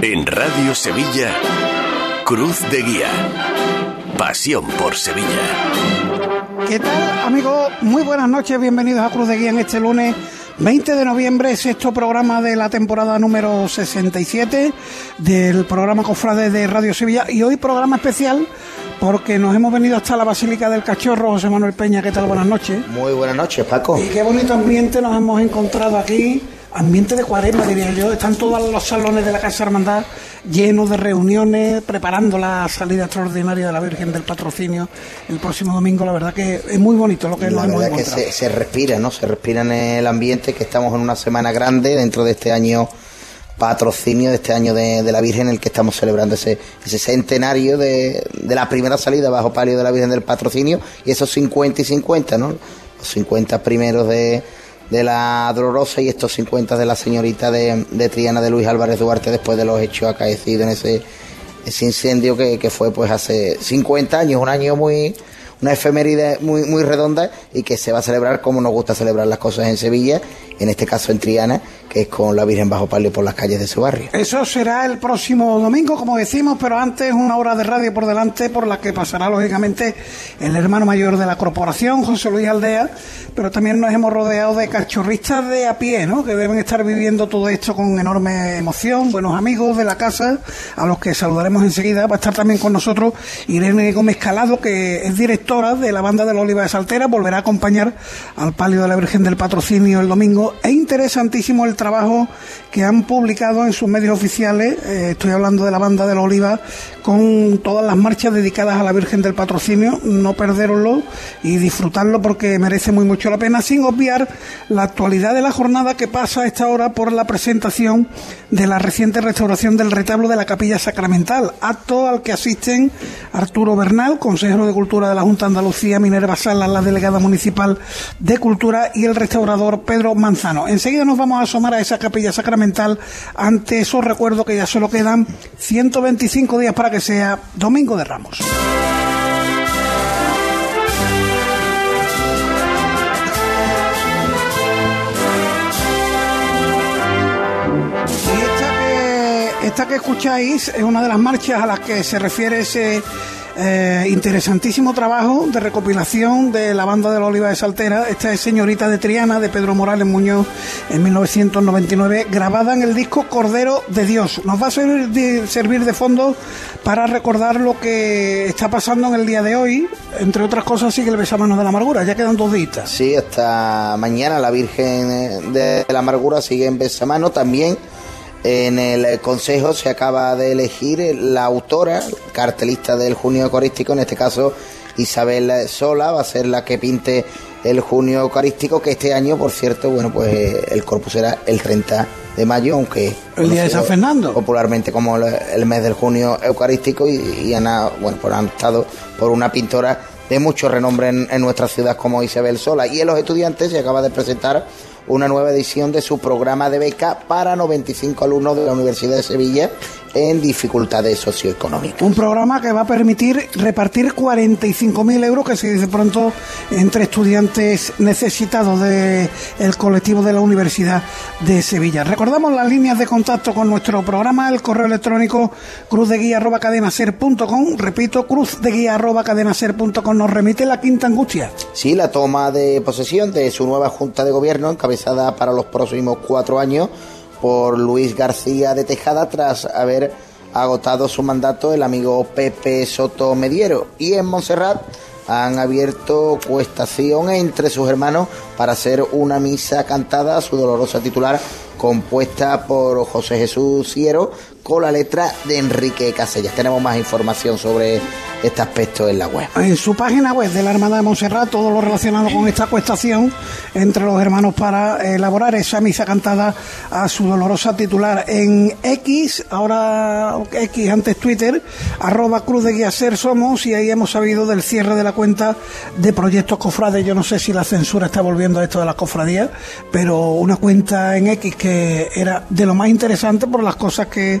En Radio Sevilla, Cruz de Guía. Pasión por Sevilla. ¿Qué tal, amigos? Muy buenas noches, bienvenidos a Cruz de Guía en este lunes 20 de noviembre, sexto programa de la temporada número 67 del programa Cofrade de Radio Sevilla y hoy programa especial porque nos hemos venido hasta la Basílica del Cachorro, José Manuel Peña, ¿qué tal? Buenas noches. Muy buenas noches, Paco. Y qué bonito ambiente nos hemos encontrado aquí ambiente de cuaresma, diría yo. Están todos los salones de la Casa Hermandad llenos de reuniones, preparando la salida extraordinaria de la Virgen del Patrocinio el próximo domingo. La verdad que es muy bonito lo que la nos verdad que se, respira, ¿no? Se respira en el ambiente, que estamos en una semana grande dentro de este año patrocinio de este año de, la Virgen en el que estamos celebrando ese, ese centenario de, de, la primera salida bajo palio de la Virgen del Patrocinio y esos 50 y 50, ¿no? Los 50 primeros de, de la Dolorosa y estos 50 de la señorita de, Triana de Luis Álvarez Duarte después de los hechos acaecidos en ese, ese incendio que, que fue pues hace 50 años, un año muy una efeméride muy, muy redonda y que se va a celebrar como nos gusta celebrar las cosas en Sevilla, en este caso en Triana, que es con la Virgen bajo palio por las calles de su barrio. Eso será el próximo domingo, como decimos, pero antes una hora de radio por delante por la que pasará lógicamente el hermano mayor de la corporación, José Luis Aldea, pero también nos hemos rodeado de cachorristas de a pie, ¿no? que deben estar viviendo todo esto con enorme emoción, buenos amigos de la casa, a los que saludaremos enseguida. Va a estar también con nosotros Irene Gómez Calado, que es directora de la banda de la Oliva de Saltera, volverá a acompañar al palio de la Virgen del Patrocinio el domingo. Es interesantísimo el trabajo que han publicado en sus medios oficiales, eh, estoy hablando de la banda de la Oliva, con todas las marchas dedicadas a la Virgen del Patrocinio, no perderoslo y disfrutarlo porque merece muy mucho la pena, sin obviar la actualidad de la jornada que pasa a esta hora por la presentación de la reciente restauración del retablo de la Capilla Sacramental, acto al que asisten Arturo Bernal, consejero de Cultura de la Junta Andalucía, Minerva Salas, la delegada municipal de Cultura y el restaurador Pedro Manzano. Enseguida nos vamos a asomar a esa Capilla Sacramental ante esos recuerdos que ya solo quedan 125 días para que sea Domingo de Ramos. Esta que escucháis es una de las marchas a las que se refiere ese eh, interesantísimo trabajo de recopilación de la banda de la Oliva de Saltera. Esta es Señorita de Triana de Pedro Morales Muñoz en 1999, grabada en el disco Cordero de Dios. Nos va a servir de, fondo para recordar lo que está pasando en el día de hoy. Entre otras cosas, sigue el besamano de la amargura. Ya quedan dos días. Sí, hasta mañana la Virgen de la Amargura sigue en besamano también en el Consejo se acaba de elegir la autora, cartelista del Junio Eucarístico, en este caso Isabel Sola, va a ser la que pinte el Junio Eucarístico, que este año, por cierto, bueno, pues el corpus será el 30 de mayo, aunque... El día de San Fernando. Popularmente como el mes del Junio Eucarístico y, han, bueno, pues han estado por una pintora de mucho renombre en, en nuestra ciudad como Isabel Sola. Y en los estudiantes se acaba de presentar una nueva edición de su programa de beca para 95 alumnos de la Universidad de Sevilla en dificultades socioeconómicas. Un programa que va a permitir repartir 45.000 euros, que se dice pronto, entre estudiantes necesitados del colectivo de la Universidad de Sevilla. Recordamos las líneas de contacto con nuestro programa, el correo electrónico cruzdeguía.cadenaser.com, repito, cruzdeguía.cadenaser.com nos remite la quinta angustia. Sí, la toma de posesión de su nueva Junta de Gobierno, encabezada para los próximos cuatro años por Luis García de Tejada tras haber agotado su mandato el amigo Pepe Soto Mediero. Y en Montserrat han abierto cuestación entre sus hermanos para hacer una misa cantada a su dolorosa titular compuesta por José Jesús Ciero con la letra de Enrique Casellas. Tenemos más información sobre este aspecto en la web. En su página web de la Armada de Montserrat, todo lo relacionado con esta cuestación entre los hermanos para elaborar esa misa cantada a su dolorosa titular en X, ahora X antes Twitter, arroba Cruz de Guía Ser somos y ahí hemos sabido del cierre de la cuenta de Proyectos Cofrades. Yo no sé si la censura está volviendo a esto de las cofradías, pero una cuenta en X que era de lo más interesante por las cosas que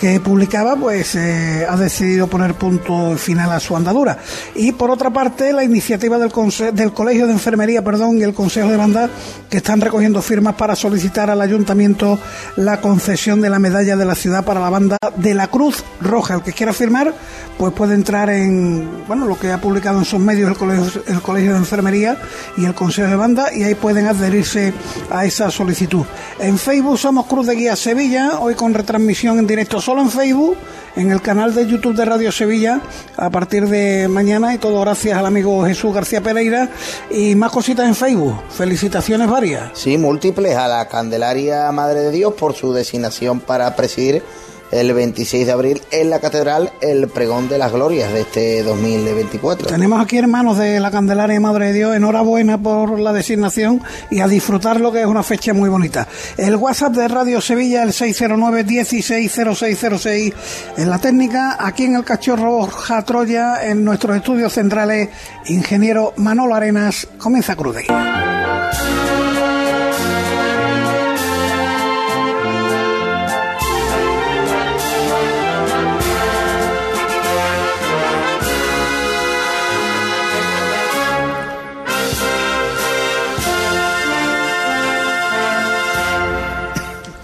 que publicaba, pues eh, ha decidido poner punto final a su andadura. Y por otra parte, la iniciativa del, del Colegio de Enfermería perdón, y el Consejo de Banda, que están recogiendo firmas para solicitar al Ayuntamiento la concesión de la medalla de la ciudad para la banda de la Cruz Roja. El que quiera firmar, pues puede entrar en bueno lo que ha publicado en sus medios el Colegio, el Colegio de Enfermería y el Consejo de Banda, y ahí pueden adherirse a esa solicitud. En Facebook somos Cruz de Guía Sevilla, hoy con retransmisión en directo solo en Facebook, en el canal de YouTube de Radio Sevilla a partir de mañana y todo gracias al amigo Jesús García Pereira y más cositas en Facebook. Felicitaciones varias. Sí, múltiples a la Candelaria Madre de Dios por su designación para presidir el 26 de abril en la Catedral el pregón de las glorias de este 2024. Tenemos aquí hermanos de la Candelaria Madre de Dios, enhorabuena por la designación y a disfrutarlo que es una fecha muy bonita. El WhatsApp de Radio Sevilla, el 609 160606 en la técnica, aquí en el Cachorro Troya, en nuestros estudios centrales, ingeniero Manolo Arenas, comienza Crude.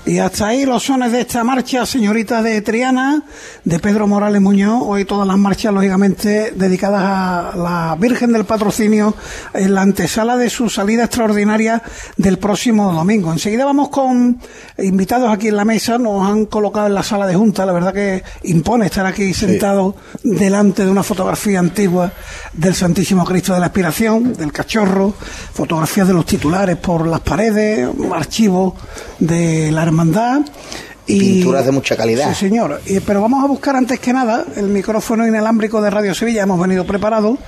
Y hasta ahí los sones de esta marcha, señorita de Triana, de Pedro Morales Muñoz. Hoy todas las marchas, lógicamente, dedicadas a la Virgen del Patrocinio en la antesala de su salida extraordinaria del próximo domingo. Enseguida vamos con invitados aquí en la mesa. Nos han colocado en la sala de junta. La verdad que impone estar aquí sentado delante de una fotografía antigua del Santísimo Cristo de la Aspiración, del Cachorro, fotografías de los titulares por las paredes, archivos de la hermandad. Y, pinturas de mucha calidad. Sí, señor. Y, pero vamos a buscar antes que nada el micrófono inalámbrico de Radio Sevilla. Hemos venido preparados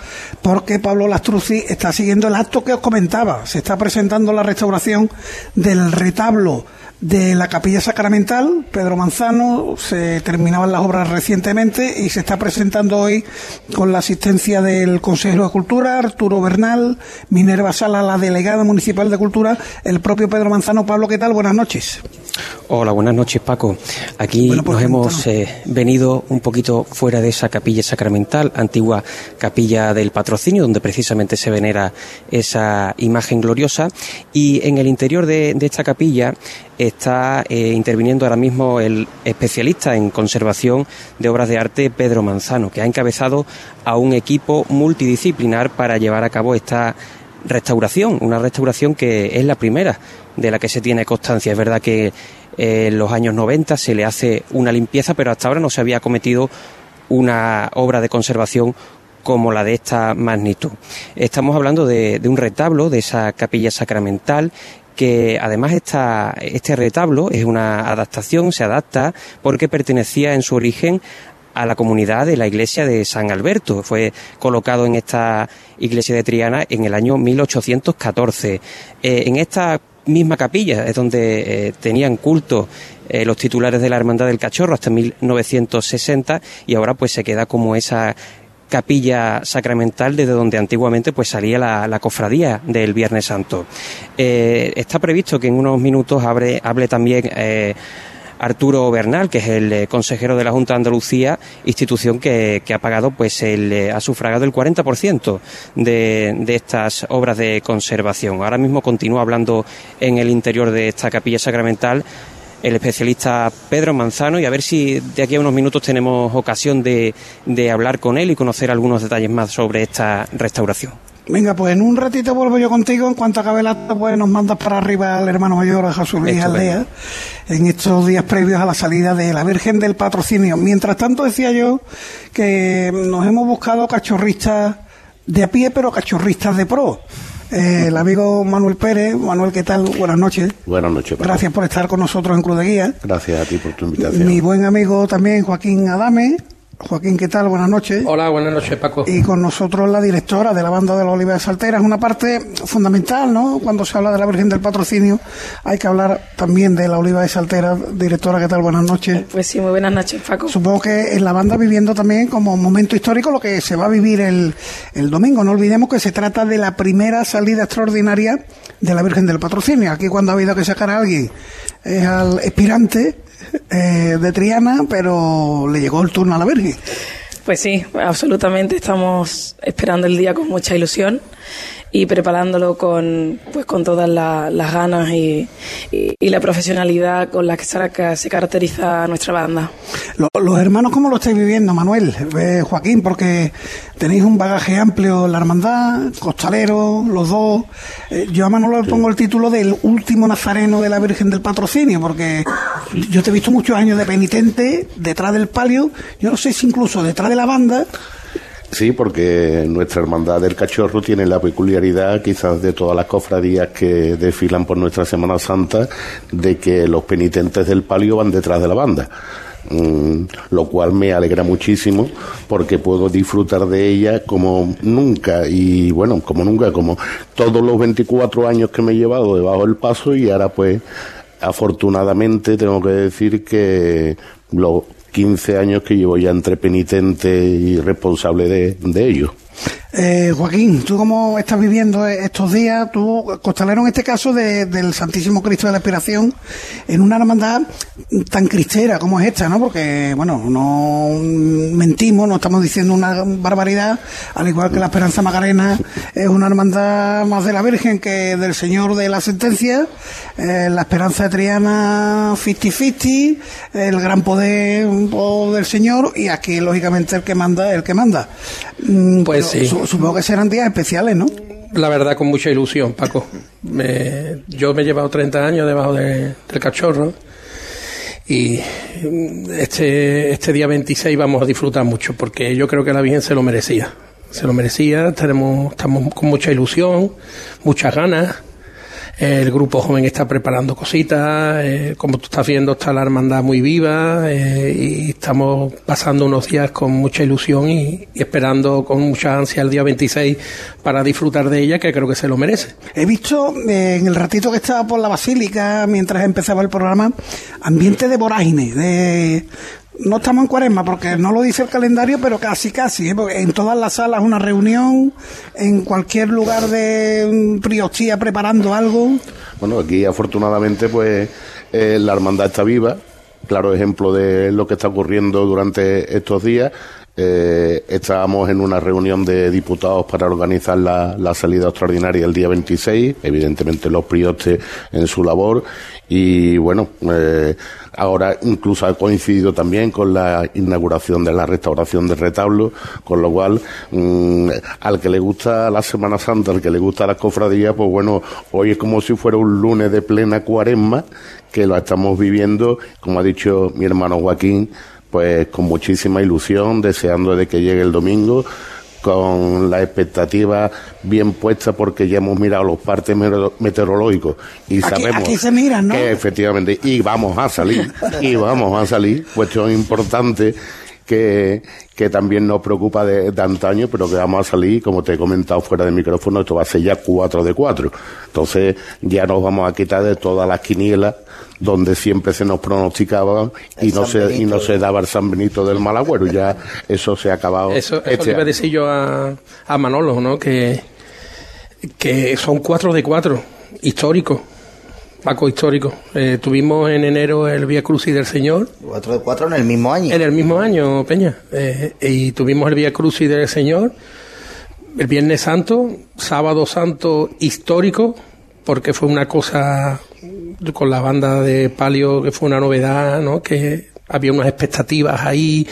porque Pablo Lastruzzi está siguiendo el acto que os comentaba. Se está presentando la restauración del retablo de la capilla sacramental, Pedro Manzano, se terminaban las obras recientemente y se está presentando hoy con la asistencia del Consejero de Cultura, Arturo Bernal, Minerva Sala, la delegada municipal de Cultura, el propio Pedro Manzano. Pablo, ¿qué tal? Buenas noches. Hola, buenas noches Paco. Aquí pues nos hemos eh, venido un poquito fuera de esa capilla sacramental, antigua capilla del patrocinio, donde precisamente se venera esa imagen gloriosa. Y en el interior de, esta capilla está eh, interviniendo ahora mismo el especialista en conservación de obras de arte Pedro Manzano, que ha encabezado a un equipo multidisciplinar para llevar a cabo esta restauración, una restauración que es la primera de la que se tiene constancia. Es verdad que eh, en los años 90 se le hace una limpieza, pero hasta ahora no se había cometido una obra de conservación como la de esta magnitud. Estamos hablando de, un retablo de esa capilla sacramental que además esta, este retablo es una adaptación, se adapta porque pertenecía en su origen a la comunidad de la iglesia de San Alberto. Fue colocado en esta iglesia de Triana en el año 1814. Eh, en esta misma capilla es donde eh, tenían culto eh, los titulares de la Hermandad del Cachorro hasta 1960 y ahora pues se queda como esa capilla sacramental desde donde antiguamente pues salía la, cofradía del Viernes Santo. está previsto que en unos minutos hable, también Arturo Bernal, que es el eh, consejero de la Junta de Andalucía, institución que, ha pagado, pues, el, eh, ha sufragado el 40% de, de estas obras de conservación. Ahora mismo continúa hablando en el interior de esta capilla sacramental el especialista Pedro Manzano y a ver si de aquí a unos minutos tenemos ocasión de, de hablar con él y conocer algunos detalles más sobre esta restauración. Venga, pues en un ratito vuelvo yo contigo. En cuanto acabe el acto, pues nos mandas para arriba al hermano mayor, a Jesús Luis Aldea, en estos días previos a la salida de la Virgen del Patrocinio. Mientras tanto, decía yo que nos hemos buscado cachorristas de a pie, pero cachorristas de pro. Eh, el amigo Manuel Pérez. Manuel, ¿qué tal? Buenas noches. Buenas noches. Gracias por estar con nosotros en Cruz de Guía. Gracias a ti por tu invitación. Mi buen amigo también, Joaquín Adame. Joaquín, ¿qué tal? Buenas noches. Hola, buenas noches, Paco. Y con nosotros la directora de la banda de la Oliva de Saltera. Es una parte fundamental, ¿no? Cuando se habla de la Virgen del Patrocinio, hay que hablar también de la Oliva de Saltera. Directora, ¿qué tal? Buenas noches. Pues sí, muy buenas noches, Paco. Supongo que en la banda viviendo también como momento histórico lo que se va a vivir el, el domingo. No olvidemos que se trata de la primera salida extraordinaria de la Virgen del Patrocinio. Aquí cuando ha habido que sacar a alguien es al expirante eh, de Triana, pero le llegó el turno a la Virgen. Pues sí, absolutamente. Estamos esperando el día con mucha ilusión y preparándolo con, pues, con todas las ganas y, la profesionalidad con la que se caracteriza nuestra banda. Los, hermanos, ¿cómo lo estáis viviendo, Manuel? Eh, Joaquín, porque tenéis un bagaje amplio en la hermandad, costalero, los dos. Eh, yo a Manuel le pongo el título del último nazareno de la Virgen del Patrocinio, porque yo te he visto muchos años de penitente detrás del palio, yo no sé si incluso detrás de la banda Sí, porque nuestra hermandad del cachorro tiene la peculiaridad, quizás de todas las cofradías que desfilan por nuestra Semana Santa, de que los penitentes del palio van detrás de la banda. Mm, lo cual me alegra muchísimo porque puedo disfrutar de ella como nunca y bueno, como nunca, como todos los 24 años que me he llevado debajo del paso y ahora pues afortunadamente tengo que decir que lo 15 años que llevo ya entre penitente y responsable de, de ello. Eh, Joaquín, ¿tú cómo estás viviendo estos días? Tú, costalero en este caso del Santísimo Cristo de la Esperación, en una hermandad tan cristera como es esta, ¿no? Porque, bueno, no mentimos, no estamos diciendo una barbaridad, al igual que la Esperanza Magarena es una hermandad más de la Virgen que del Señor de la Sentencia, eh, la Esperanza de Triana 50-50, el gran poder del Señor y aquí, lógicamente, el que manda, el que manda. Mm, pues sí supongo que serán días especiales, ¿no? La verdad, con mucha ilusión, Paco. yo me he llevado 30 años debajo del cachorro y este, este día 26 vamos a disfrutar mucho porque yo creo que la Virgen se lo merecía. Se lo merecía, tenemos, estamos con mucha ilusión, muchas ganas el grupo joven está preparando cositas, eh, como tú estás viendo está la hermandad muy viva eh, y estamos pasando unos días con mucha ilusión y, esperando con mucha ansia el día 26 para disfrutar de ella, que creo que se lo merece. He visto eh, en el ratito que estaba por la basílica, mientras empezaba el programa, ambiente de vorágine, de no estamos en cuaresma porque no lo dice el calendario, pero casi, casi. ¿eh? en todas las salas una reunión, en cualquier lugar de priostía preparando algo. Bueno, aquí afortunadamente pues eh, la hermandad está viva, claro ejemplo de lo que está ocurriendo durante estos días. Eh, estábamos en una reunión de diputados para organizar la, salida extraordinaria el día 26, evidentemente los priostes en su labor. Y bueno, eh, ahora incluso ha coincidido también con la inauguración de la restauración del retablo, con lo cual mm, al que le gusta la Semana Santa, al que le gusta la cofradía, pues bueno, hoy es como si fuera un lunes de plena cuaresma que lo estamos viviendo, como ha dicho mi hermano Joaquín, pues con muchísima ilusión, deseando de que llegue el domingo, con la expectativa bien puesta porque ya hemos mirado los partes meteorológicos y sabemos que efectivamente y vamos a salir y vamos a salir cuestión importante que, que también nos preocupa de, antaño, pero que vamos a salir, como te he comentado fuera de micrófono, esto va a ser ya 4 de 4. Entonces ya nos vamos a quitar de todas las quinielas donde siempre se nos pronosticaba y no se y no se daba el San Benito del Malagüero, ya eso se ha acabado. Eso, eso este iba a decir yo a, a Manolo, ¿no? Que, que son 4 de 4, históricos Paco histórico. Eh, tuvimos en enero el Vía Crucis del Señor. Cuatro de cuatro en el mismo año. En el mismo año, Peña. Eh, y tuvimos el Vía Crucis del Señor. El Viernes Santo, Sábado Santo histórico, porque fue una cosa con la banda de Palio que fue una novedad, ¿no? Que había unas expectativas ahí,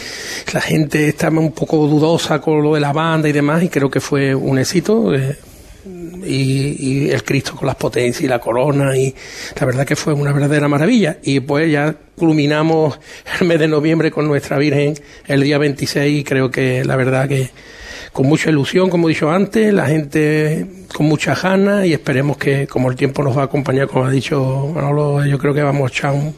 la gente estaba un poco dudosa con lo de la banda y demás, y creo que fue un éxito. Eh, y, el Cristo con las potencias y la corona y la verdad que fue una verdadera maravilla. Y pues ya culminamos el mes de noviembre con nuestra Virgen el día 26 y creo que la verdad que con mucha ilusión como he dicho antes la gente con mucha ganas y esperemos que como el tiempo nos va a acompañar como ha dicho Manolo yo creo que vamos a echar un,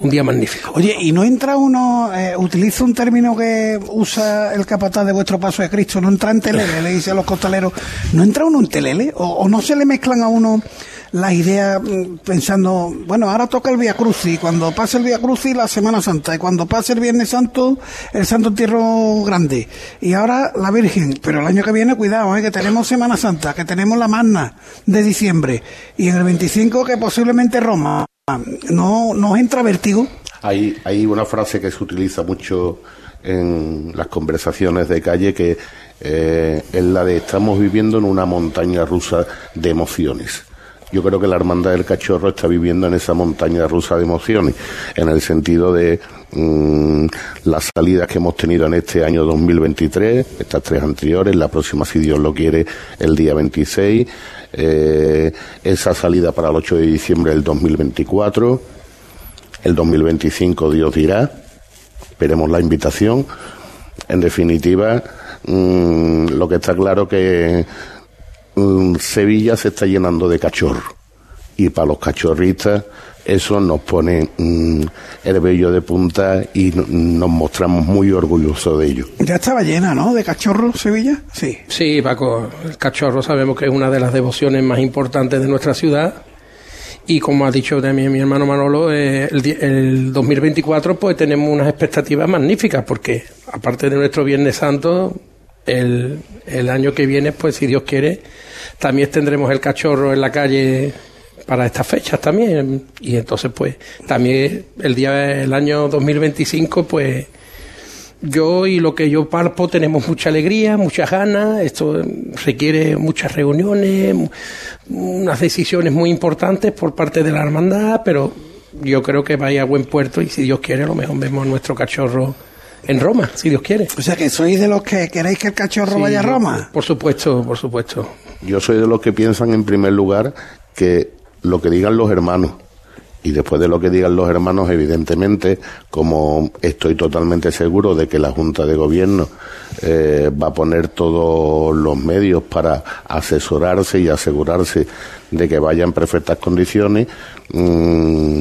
un día magnífico. Oye, ¿y no entra uno, eh, utiliza un término que usa el capataz de vuestro paso de Cristo, no entra en telele, le dice a los costaleros, ¿no entra uno en telele? ¿O, no se le mezclan a uno las ideas mm, pensando, bueno, ahora toca el Via Crucis, cuando pase el Via Crucis la Semana Santa, y cuando pase el Viernes Santo, el Santo Entierro Grande, y ahora la Virgen, pero el año que viene, cuidado, eh, que tenemos Semana Santa, que tenemos la Magna de diciembre, y en el 25 que posiblemente Roma. ¿No nos entra vértigo? Hay, hay una frase que se utiliza mucho en las conversaciones de calle que eh, es la de estamos viviendo en una montaña rusa de emociones. Yo creo que la Hermandad del Cachorro está viviendo en esa montaña rusa de emociones, en el sentido de mm, las salidas que hemos tenido en este año 2023, estas tres anteriores, la próxima, si Dios lo quiere, el día 26, eh, esa salida para el 8 de diciembre del 2024, el 2025 Dios dirá, veremos la invitación. En definitiva, mm, lo que está claro que Sevilla se está llenando de cachorros. Y para los cachorristas eso nos pone mm, el vello de punta y nos mostramos muy orgullosos de ello. Ya estaba llena, ¿no? De cachorros Sevilla. Sí. Sí, Paco, el cachorro sabemos que es una de las devociones más importantes de nuestra ciudad. Y como ha dicho también mi hermano Manolo, eh, el, el 2024 pues tenemos unas expectativas magníficas porque aparte de nuestro Viernes Santo, el, el año que viene, pues si Dios quiere, también tendremos el cachorro en la calle para estas fechas también. Y entonces, pues, también el día, el año 2025, pues, yo y lo que yo palpo tenemos mucha alegría, muchas ganas. Esto requiere muchas reuniones, unas decisiones muy importantes por parte de la hermandad, pero yo creo que vaya a buen puerto y si Dios quiere, a lo mejor vemos nuestro cachorro en Roma, si Dios quiere. O sea que sois de los que queréis que el cachorro vaya a Roma. Por supuesto, por supuesto. Yo soy de los que piensan en primer lugar que lo que digan los hermanos. Y después de lo que digan los hermanos, evidentemente, como estoy totalmente seguro de que la Junta de Gobierno eh, va a poner todos los medios para asesorarse y asegurarse de que vaya en perfectas condiciones, mm,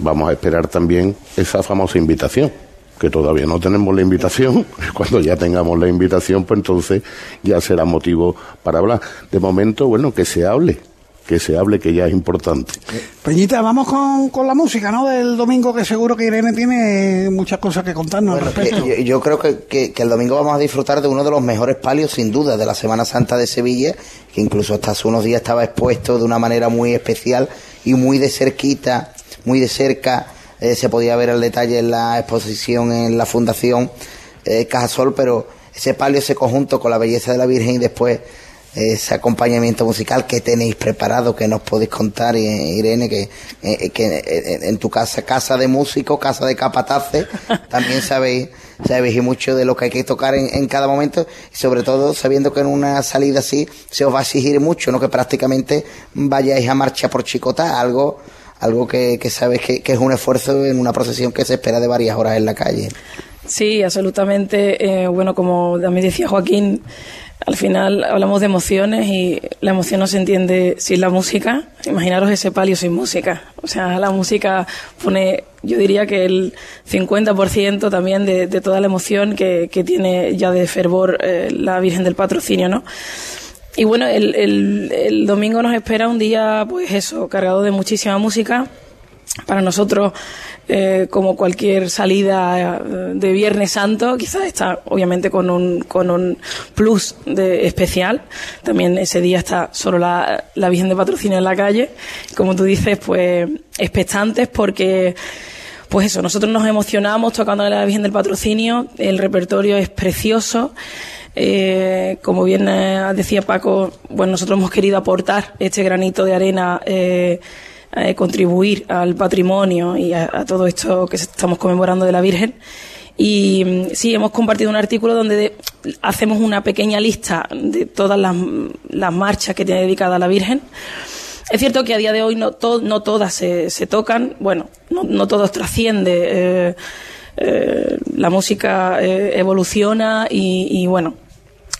vamos a esperar también esa famosa invitación que todavía no tenemos la invitación. Cuando ya tengamos la invitación, pues entonces ya será motivo para hablar. De momento, bueno, que se hable, que se hable, que ya es importante. Peñita, vamos con, con la música, ¿no? Del domingo, que seguro que Irene tiene muchas cosas que contarnos al respecto. Yo, yo, creo que, que, que, el domingo vamos a disfrutar de uno de los mejores palios, sin duda, de la Semana Santa de Sevilla, que incluso hasta hace unos días estaba expuesto de una manera muy especial y muy de cerquita, muy de cerca eh, se podía ver el detalle en la exposición en la Fundación eh, Cajasol, pero ese palio, ese conjunto con la belleza de la Virgen y después ese acompañamiento musical que tenéis preparado, que nos podéis contar, Irene, que, eh, que en tu casa, casa de músicos, casa de capataces, también sabéis, sabéis y mucho de lo que hay que tocar en, en, cada momento, y sobre todo sabiendo que en una salida así se os va a exigir mucho, ¿no? Que prácticamente vayáis a marcha por chicota, algo algo que, sabes que, que, es un esfuerzo en una procesión que se espera de varias horas en la calle. Sí, absolutamente. Eh, bueno, como también decía Joaquín, al final hablamos de emociones y la emoción no se entiende sin la música. Imaginaros ese palio sin música. O sea, la música pone, yo diría que el 50% también de, de, toda la emoción que, que, tiene ya de fervor eh, la Virgen del Patrocinio, ¿no? Y bueno, el, el, el, domingo nos espera un día, pues eso, cargado de muchísima música. Para nosotros, eh, como cualquier salida eh, de Viernes Santo, quizás está obviamente con un, con un plus de especial. También ese día está solo la, la Virgen de Patrocinio en la calle. Como tú dices, pues expectantes porque pues eso, nosotros nos emocionamos tocando a la Virgen del Patrocinio, el repertorio es precioso. Eh, como bien eh, decía Paco, bueno, nosotros hemos querido aportar este granito de arena, eh, eh contribuir al patrimonio y a, todo esto que estamos conmemorando de la Virgen. Y mm, sí, hemos compartido un artículo donde de, hacemos una pequeña lista de todas las, marchas que tiene dedicada la Virgen. Es cierto que a día de hoy no, to, no todas se, se, tocan, bueno, no, no todos trasciende. Eh, la música eh, evoluciona y, bueno,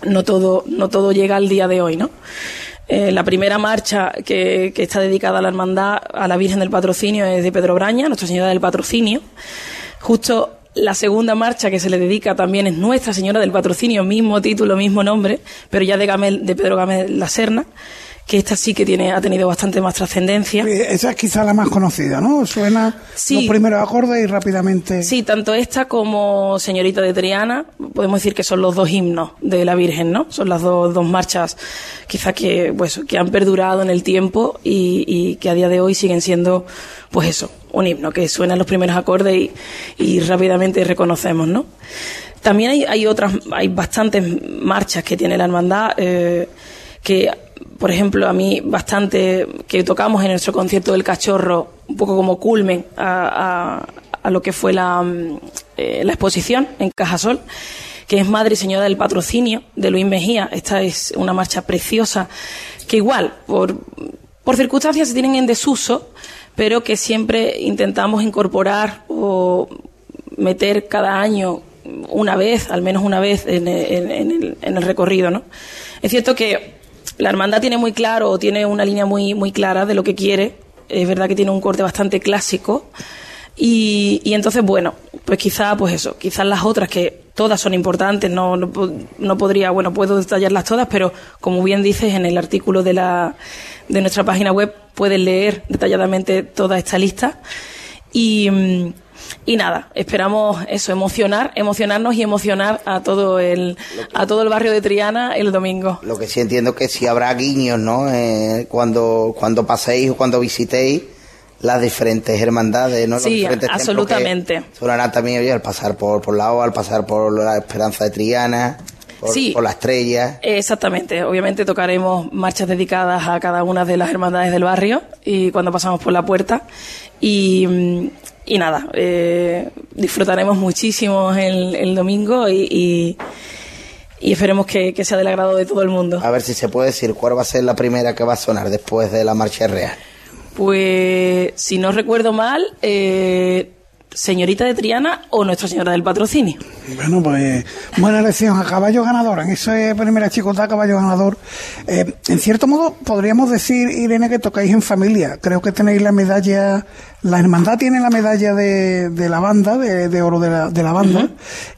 no todo, no todo llega al día de hoy, ¿no? Eh, la primera marcha que, está dedicada a la hermandad, a la Virgen del Patrocinio, es de Pedro Braña, Nuestra Señora del Patrocinio. Justo la segunda marcha que se le dedica también es Nuestra Señora del Patrocinio, mismo título, mismo nombre, pero ya de, de Pedro Gamel La Serna que esta sí que tiene ha tenido bastante más trascendencia. Esa es quizá la más conocida, ¿no? Suena los primeros acordes y rápidamente. Sí, tanto esta como Señorita de Triana, podemos decir que son los dos himnos de la Virgen, ¿no? Son las dos, dos marchas quizá que, pues, que han perdurado en el tiempo y, y que a día de hoy siguen siendo, pues eso, un himno, que suenan los primeros acordes y, y rápidamente reconocemos, ¿no? También hay, hay otras, hay bastantes marchas que tiene la hermandad, eh, que por ejemplo, a mí bastante que tocamos en nuestro concierto del cachorro, un poco como culmen a, lo que fue la, mm, eh, la exposición en Cajasol, que es Madre y Señora del Patrocinio, de Luis Mejía. Esta es una marcha preciosa, que igual, por, por circunstancias se tienen en desuso, pero que siempre intentamos incorporar o meter cada año una vez, al menos una vez en, el, en el recorrido, ¿no? Es cierto que la hermandad tiene muy claro, tiene una línea muy, muy clara de lo que quiere. Es verdad que tiene un corte bastante clásico. Y, y entonces, bueno, pues quizá, pues eso, quizás las otras que todas son importantes, no, no, no, podría, bueno, puedo detallarlas todas, pero como bien dices en el artículo de, la, de nuestra página web, puedes leer detalladamente toda esta lista. Y, mm, y nada, esperamos eso, emocionar, emocionarnos y emocionar a todo el, a todo el barrio de Triana el domingo. Lo que sí entiendo que si habrá guiños, ¿no? Eh, cuando, cuando paséis o cuando visitéis las diferentes hermandades, ¿no? Sí, absolutamente. Sonarán también al pasar por, por la O, al pasar por la Esperanza de Triana. Por, sí, por la estrella. Exactamente. Obviamente tocaremos marchas dedicadas a cada una de las hermandades del barrio y cuando pasamos por la puerta. Y, mm, y nada, eh, disfrutaremos muchísimo el, el domingo y, y, esperemos que, sea del agrado de todo el mundo. A ver si se puede decir cuál va a ser la primera que va a sonar después de la marcha real. Pues, si no recuerdo mal, eh, Señorita de Triana o Nuestra Señora del Patrocinio. Bueno, pues buena elección a caballo ganador. En esa primera chicota, caballo ganador. Eh, en cierto modo, podríamos decir, Irene, que tocáis en familia. Creo que tenéis la medalla, la hermandad tiene la medalla de, de la banda, de, oro de la, de la banda,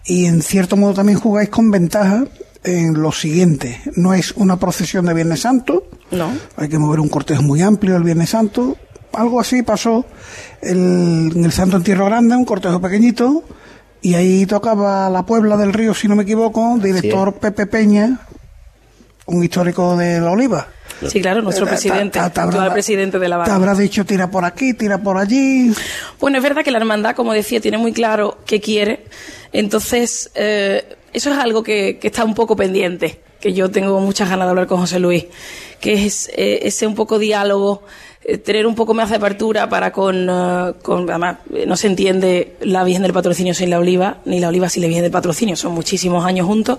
y en cierto modo también jugáis con ventaja en lo siguiente. No es una procesión de Viernes Santo. No. Hay que mover un cortejo muy amplio el Viernes Santo algo así pasó en el Santo Entierro Grande, un cortejo pequeñito, y ahí tocaba La Puebla del Río, si no me equivoco, director Pepe Peña, un histórico de la Oliva. Sí, claro, nuestro eh, presidente, el presidente de la banda. Te habrá dicho tira por aquí, tira por allí. Bueno, es verdad que la hermandad, como decía, tiene muy claro qué quiere. Entonces, eh, eso es algo que, está un poco pendiente, que yo tengo muchas ganas de hablar con José Luis, que es eh, ese un poco diálogo tener un poco más de apertura para con, eh, con, además eh, no se entiende la Virgen del Patrocinio sin la Oliva, ni la Oliva sin la Virgen del Patrocinio, son muchísimos años juntos,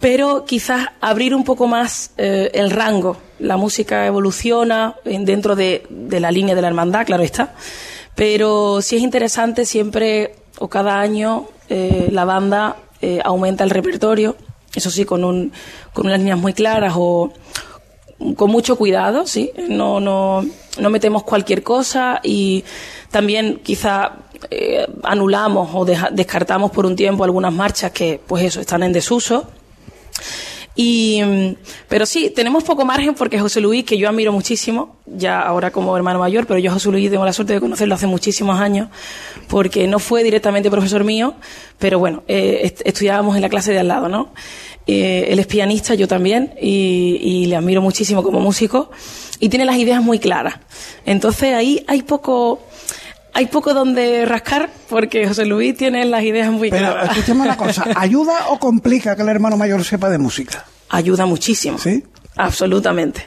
pero quizás abrir un poco más el rango. La música evoluciona dentro de, de la línea de la hermandad, claro está, pero sí es interesante siempre o cada año la banda aumenta el repertorio, eso sí, con, un, con unas líneas muy claras o con mucho cuidado, sí, no, no, no metemos cualquier cosa y también quizá eh, anulamos o descartamos por un tiempo algunas marchas que, pues eso, están en desuso. Y, pero sí, tenemos poco margen porque José Luis, que yo admiro muchísimo, ya ahora como hermano mayor, pero yo José Luis tengo la suerte de conocerlo hace muchísimos años, porque no fue directamente profesor mío, pero bueno, eh, estudiábamos en la clase de al lado, ¿no? Eh, él es pianista, yo también, y, le admiro muchísimo como músico, y tiene las ideas muy claras. Entonces ahí hay poco, hay poco donde rascar, porque José Luis tiene las ideas muy claras. Pero escúchame una cosa, ¿ayuda o complica que el hermano mayor sepa de música? Ayuda muchísimo. ¿Sí? Absolutamente.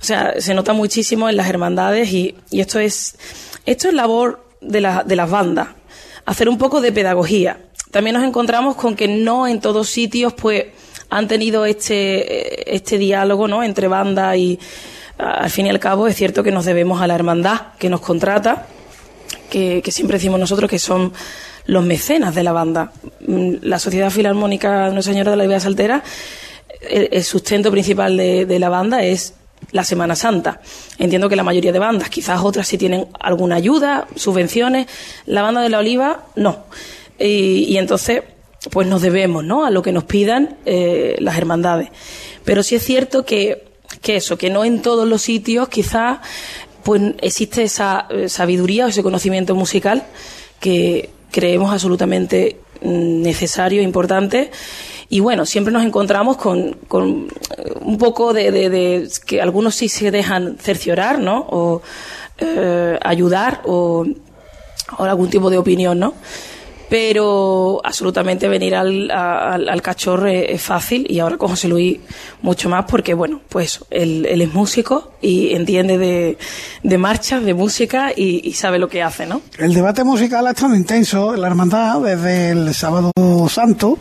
O sea, se nota muchísimo en las hermandades y, y esto es, esto es labor de, la, de las bandas. Hacer un poco de pedagogía también nos encontramos con que no en todos sitios pues han tenido este, este diálogo ¿no? entre banda y al fin y al cabo es cierto que nos debemos a la hermandad que nos contrata, que, siempre decimos nosotros que son los mecenas de la banda. Mm, la Sociedad Filarmónica Nuestra Señora de la Vida Saltera, el, sustento principal de, de la banda es la Semana Santa. Entiendo que la mayoría de bandas, quizás otras sí tienen alguna ayuda, subvenciones. La banda de la Oliva, no y, entonces pues nos debemos ¿no? a lo que nos pidan eh, las hermandades. Pero sí es cierto que, que eso, que no en todos los sitios quizás pues existe esa eh, sabiduría o ese conocimiento musical que creemos absolutamente mm, necesario, e importante. Y bueno, siempre nos encontramos con, con un poco de, que algunos sí se dejan cerciorar, ¿no? O eh, ayudar o, o algún tipo de opinión, ¿no? Pero absolutamente venir al, al, cachorro es, fácil y ahora con José Luis mucho más porque, bueno, pues él, es músico y entiende de, de marchas, de música y, sabe lo que hace, ¿no? El debate musical ha estado intenso en la hermandad desde el sábado santo,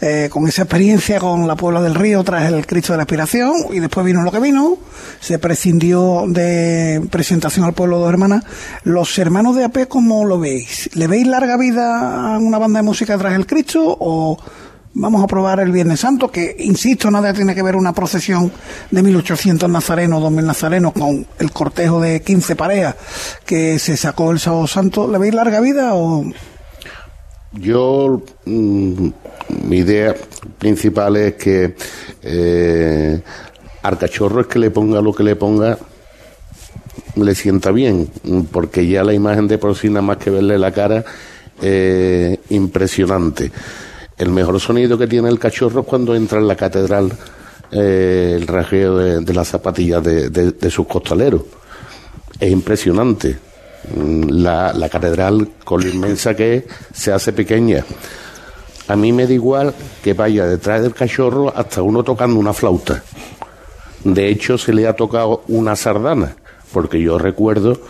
eh, con esa experiencia con la Puebla del Río tras el Cristo de la Aspiración y después vino lo que vino, se prescindió de presentación al pueblo de hermanas. Los hermanos de AP, ¿cómo lo veis? ¿Le veis larga vida una banda de música tras el Cristo o vamos a probar el Viernes Santo, que insisto, nada tiene que ver una procesión de 1800 nazarenos, 2000 nazarenos con el cortejo de 15 parejas que se sacó el sábado santo? ¿Le veis larga vida o...? Yo, mmm, mi idea principal es que eh, al es que le ponga lo que le ponga, le sienta bien, porque ya la imagen de porcina, más que verle la cara, eh, impresionante. El mejor sonido que tiene el cachorro es cuando entra en la catedral eh, el rajeo de, de las zapatillas de, de, sus costaleros. Es impresionante. La, la catedral, con lo inmensa que es, se hace pequeña. A mí me da igual que vaya detrás del cachorro hasta uno tocando una flauta. De hecho, se le ha tocado una sardana, porque yo recuerdo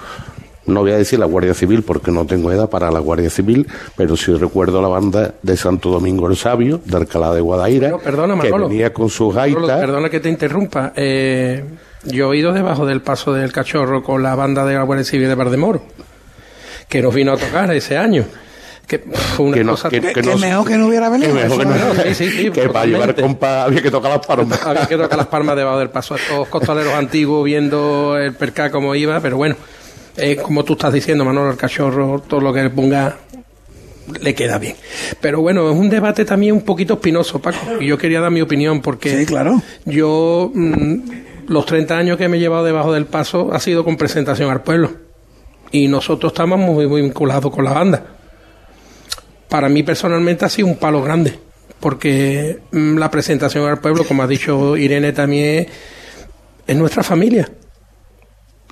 no voy a decir la Guardia Civil porque no tengo edad para la Guardia Civil, pero sí recuerdo la banda de Santo Domingo el Sabio, de Alcalá de Guadaira, no, perdona, que venía con su gaita. Manolo, perdona que te interrumpa. Eh, yo he ido debajo del paso del cachorro con la banda de la Guardia Civil de Bardemoro, que nos vino a tocar ese año. Que fue una que no, cosa que, que, que que no- mejor que no hubiera venido. que mejor que no- Sí, sí, sí, que para llevar compa había que tocar las palmas. Había que tocar las palmas debajo del paso a estos costaleros antiguos viendo el perca como iba, pero bueno, eh, como tú estás diciendo, Manolo, el cachorro, todo lo que le ponga le queda bien. Pero bueno, es un debate también un poquito espinoso, Paco, y yo quería dar mi opinión porque Sí, claro. yo mm, los 30 años que me he llevado debajo del paso ha sido con presentación al pueblo y nosotros estamos muy, muy vinculados con la banda. Para mí personalmente ha sido un palo grande porque mm, la presentación al pueblo, como ha dicho Irene también, es nuestra familia.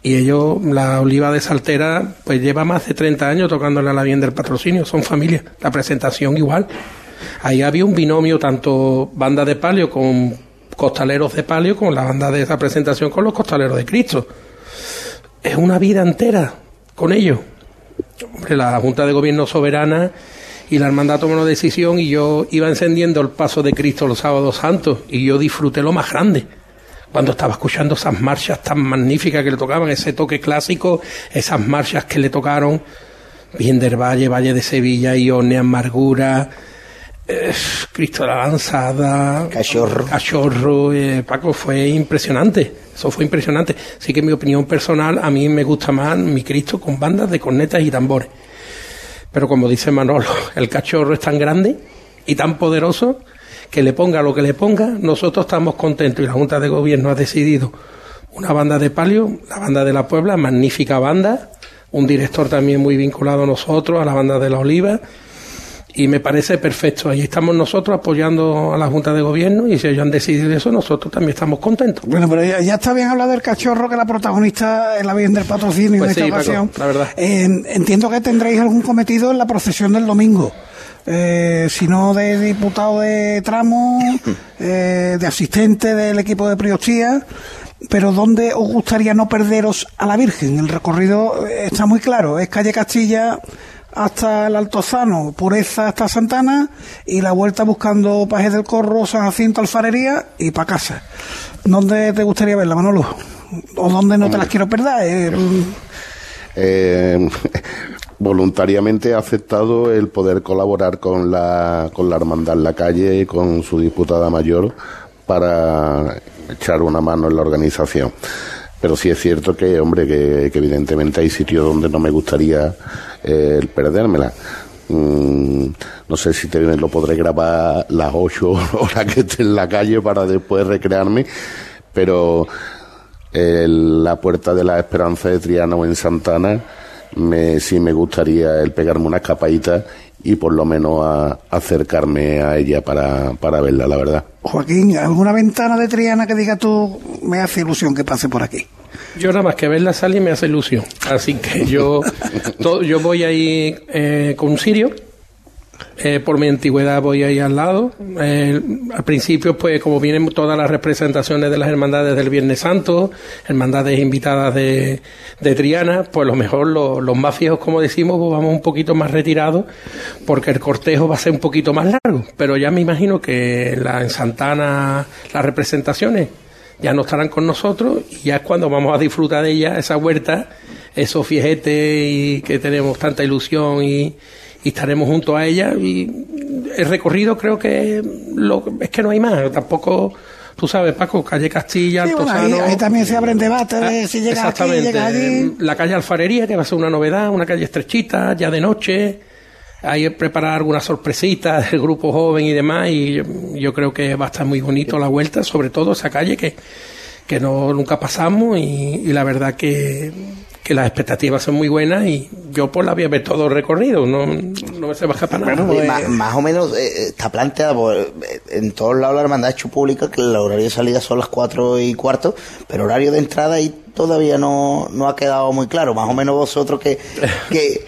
Y ellos, la Oliva de Saltera, pues lleva más de 30 años tocándole a la bien del patrocinio, son familia. La presentación igual. Ahí había un binomio, tanto banda de palio con costaleros de palio, con la banda de esa presentación con los costaleros de Cristo. Es una vida entera con ellos. Hombre, la Junta de Gobierno Soberana y la hermandad tomó una decisión y yo iba encendiendo el paso de Cristo los sábados santos y yo disfruté lo más grande cuando estaba escuchando esas marchas tan magníficas que le tocaban, ese toque clásico, esas marchas que le tocaron, Bien del Valle, Valle de Sevilla, Ione, Amargura, eh, Cristo de la Lanzada, Cachorro. Cachorro, eh, Paco, fue impresionante, eso fue impresionante. Así que en mi opinión personal, a mí me gusta más mi Cristo con bandas de cornetas y tambores. Pero como dice Manolo, el cachorro es tan grande y tan poderoso que le ponga lo que le ponga, nosotros estamos contentos y la Junta de Gobierno ha decidido una banda de palio, la banda de la Puebla, magnífica banda, un director también muy vinculado a nosotros, a la banda de la Oliva, y me parece perfecto. Ahí estamos nosotros apoyando a la Junta de Gobierno y si ellos han decidido eso, nosotros también estamos contentos. Bueno, pero ya, está bien hablar del cachorro, que la protagonista es la Virgen del Patrocinio Pues en sí, esta Paco, ocasión. la verdad. Eh, entiendo que tendréis algún cometido en la procesión del domingo. Eh, si no de diputado de tramo, eh, de asistente del equipo de Priostía, pero ¿dónde os gustaría no perderos a la Virgen? El recorrido eh, está muy claro, es calle Castilla hasta el Altozano, Pureza hasta Santana y la vuelta buscando Pajes del Corro, San Jacinto, Alfarería y para casa. ¿Dónde te gustaría verla, Manolo? ¿O dónde no te las quiero perder? Eh, Eh, voluntariamente ha aceptado el poder colaborar con la, con la hermandad en la calle y con su diputada mayor para echar una mano en la organización. Pero sí es cierto que, hombre, que, evidentemente hay sitios donde no me gustaría eh, el perdérmela. Mm, no sé si te, lo podré grabar las ocho horas que esté en la calle para después recrearme, pero la Puerta de la Esperanza de Triana o en Santana, me, sí me gustaría el pegarme una escapadita y por lo menos a, acercarme a ella para, para verla, la verdad. Joaquín, ¿alguna ventana de Triana que diga tú, me hace ilusión que pase por aquí? Yo nada más que verla salir me hace ilusión. Así que yo, yo voy ahí eh, con un sirio eh, por mi antigüedad voy ahí al lado. Eh, al principio, pues como vienen todas las representaciones de las hermandades del Viernes Santo, hermandades invitadas de, de Triana, pues lo mejor los más fijos, como decimos, pues vamos un poquito más retirados, porque el cortejo va a ser un poquito más largo. Pero ya me imagino que la, en Santana las representaciones ya no estarán con nosotros y ya es cuando vamos a disfrutar de ella, esa huerta, esos fiejetes y que tenemos tanta ilusión y y estaremos junto a ella y el recorrido creo que lo, es que no hay más, tampoco tú sabes, Paco, calle Castilla, sí, ahí, también se abren debates de ah, si llega aquí, llega allí. La calle Alfarería, que va a ser una novedad, una calle estrechita, ya de noche. Hay preparar algunas sorpresitas del grupo joven y demás, y yo, creo que va a estar muy bonito la vuelta, sobre todo esa calle que, que no nunca pasamos, y la verdad que que las expectativas son muy buenas y yo por la voy a ver todo recorrido, no, no me se baja para nada. Pues, más, o menos eh, eh, está planteado eh, en todos lados la hermandad ha hecho pública que el horario de salida son las cuatro y cuarto, pero horario de entrada ahí todavía no, no ha quedado muy claro. Más o menos vosotros que, que,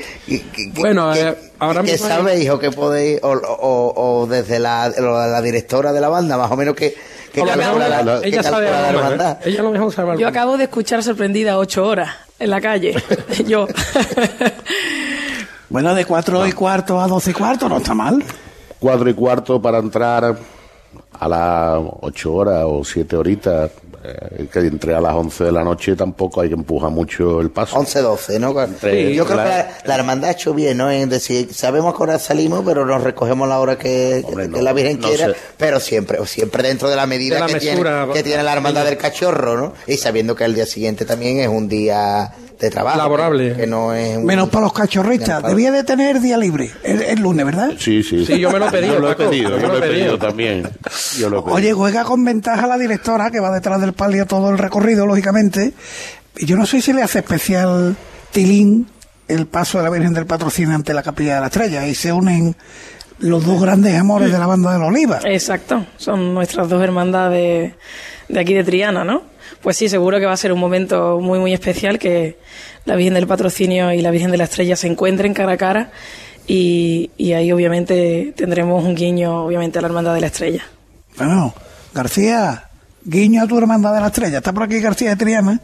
bueno, ahora que sabéis o que podéis, o, o, desde la, la directora de la banda, más o menos que ella sabe la Ella lo mejor sabe Yo acabo de escuchar sorprendida ocho horas en la calle. Yo. bueno, de cuatro y cuarto a doce y cuarto no está mal. Cuatro y cuarto para entrar a las ocho horas o siete horitas eh, que entre a las 11 de la noche tampoco hay que empujar mucho el paso. 11, 12, ¿no? yo creo que la, hermandad ha hecho bien, ¿no? Es decir, sabemos que ahora salimos, pero nos recogemos la hora que, la Virgen quiera, pero siempre, siempre dentro de la medida que, tiene, que tiene la hermandad del cachorro, ¿no? Y sabiendo que el día siguiente también es un día de trabajo. Laborable. Que, no es Menos para los cachorristas. Debía de tener día libre el, lunes, ¿verdad? Sí, sí. Sí, yo me lo he pedido. yo lo he pedido, yo lo he pedido también. Oye, juega con ventaja la directora que va detrás del palio todo el recorrido, lógicamente. Y yo no sé si le hace especial tilín el paso de la Virgen del Patrocinio ante la Capilla de la Estrella. Y se unen los dos grandes amores de la banda de la Oliva. Exacto, son nuestras dos hermandades de aquí de Triana, ¿no? Pues sí, seguro que va a ser un momento muy, muy especial que la Virgen del Patrocinio y la Virgen de la Estrella se encuentren cara a cara y, ahí obviamente tendremos un guiño, obviamente, a la Hermandad de la Estrella. Bueno, García, guiño a tu hermandad de la estrella. Está por aquí García de Triana,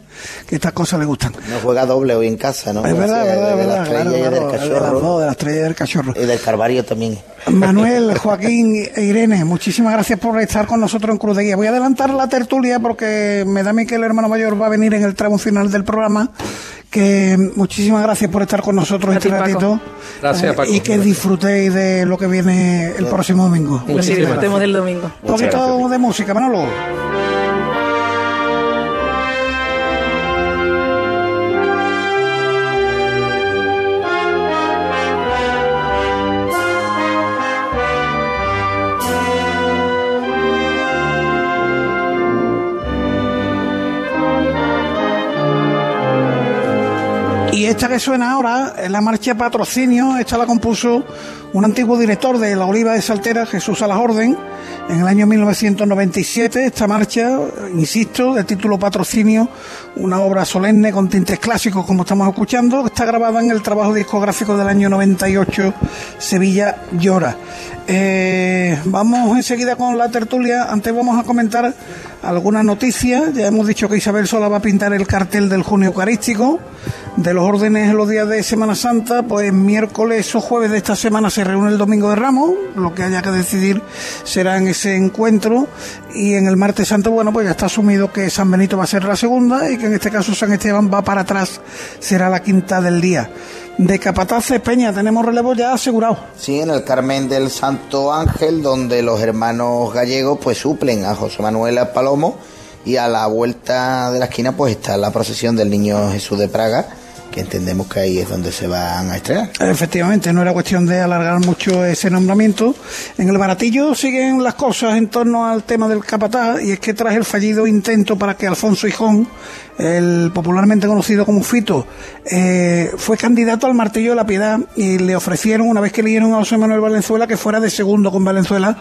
que estas cosas le gustan. No juega doble hoy en casa, ¿no? Es verdad, verdad, de, la estrella y del cachorro. De, la estrella y del cachorro. Y del Carvario también. Manuel, Joaquín e Irene, muchísimas gracias por estar con nosotros en Cruz de Guía. Voy a adelantar la tertulia porque me da a mí que el hermano mayor va a venir en el tramo final del programa que muchísimas gracias por estar con nosotros este ratito. Gracias, Y que disfrutéis de lo que viene el próximo domingo. Disfrutemos del domingo. Un poquito de música, Manolo. Y esta que suena ahora es la marcha patrocinio, esta la compuso un antiguo director de la Oliva de Saltera, Jesús Orden, en el año 1997. Esta marcha, insisto, de título patrocinio, una obra solemne con tintes clásicos como estamos escuchando, está grabada en el trabajo discográfico del año 98, Sevilla Llora. Eh, vamos enseguida con la tertulia. Antes vamos a comentar algunas noticias. Ya hemos dicho que Isabel Sola va a pintar el cartel del junio eucarístico de los órdenes en los días de Semana Santa, pues miércoles o jueves de esta semana se reúne el Domingo de Ramos, lo que haya que decidir será en ese encuentro y en el martes santo, bueno, pues ya está asumido que San Benito va a ser la segunda y que en este caso San Esteban va para atrás, será la quinta del día. De Capataces Peña tenemos relevo ya asegurado. Sí, en el Carmen del Santo Ángel, donde los hermanos gallegos pues suplen a José Manuel Palomo y a la vuelta de la esquina pues está la procesión del Niño Jesús de Praga que entendemos que ahí es donde se van a estrenar. Efectivamente, no era cuestión de alargar mucho ese nombramiento. En el baratillo siguen las cosas en torno al tema del capataz y es que tras el fallido intento para que Alfonso Hijón, el popularmente conocido como Fito, eh, fue candidato al martillo de la piedad y le ofrecieron, una vez que eligieron a José Manuel Valenzuela, que fuera de segundo con Valenzuela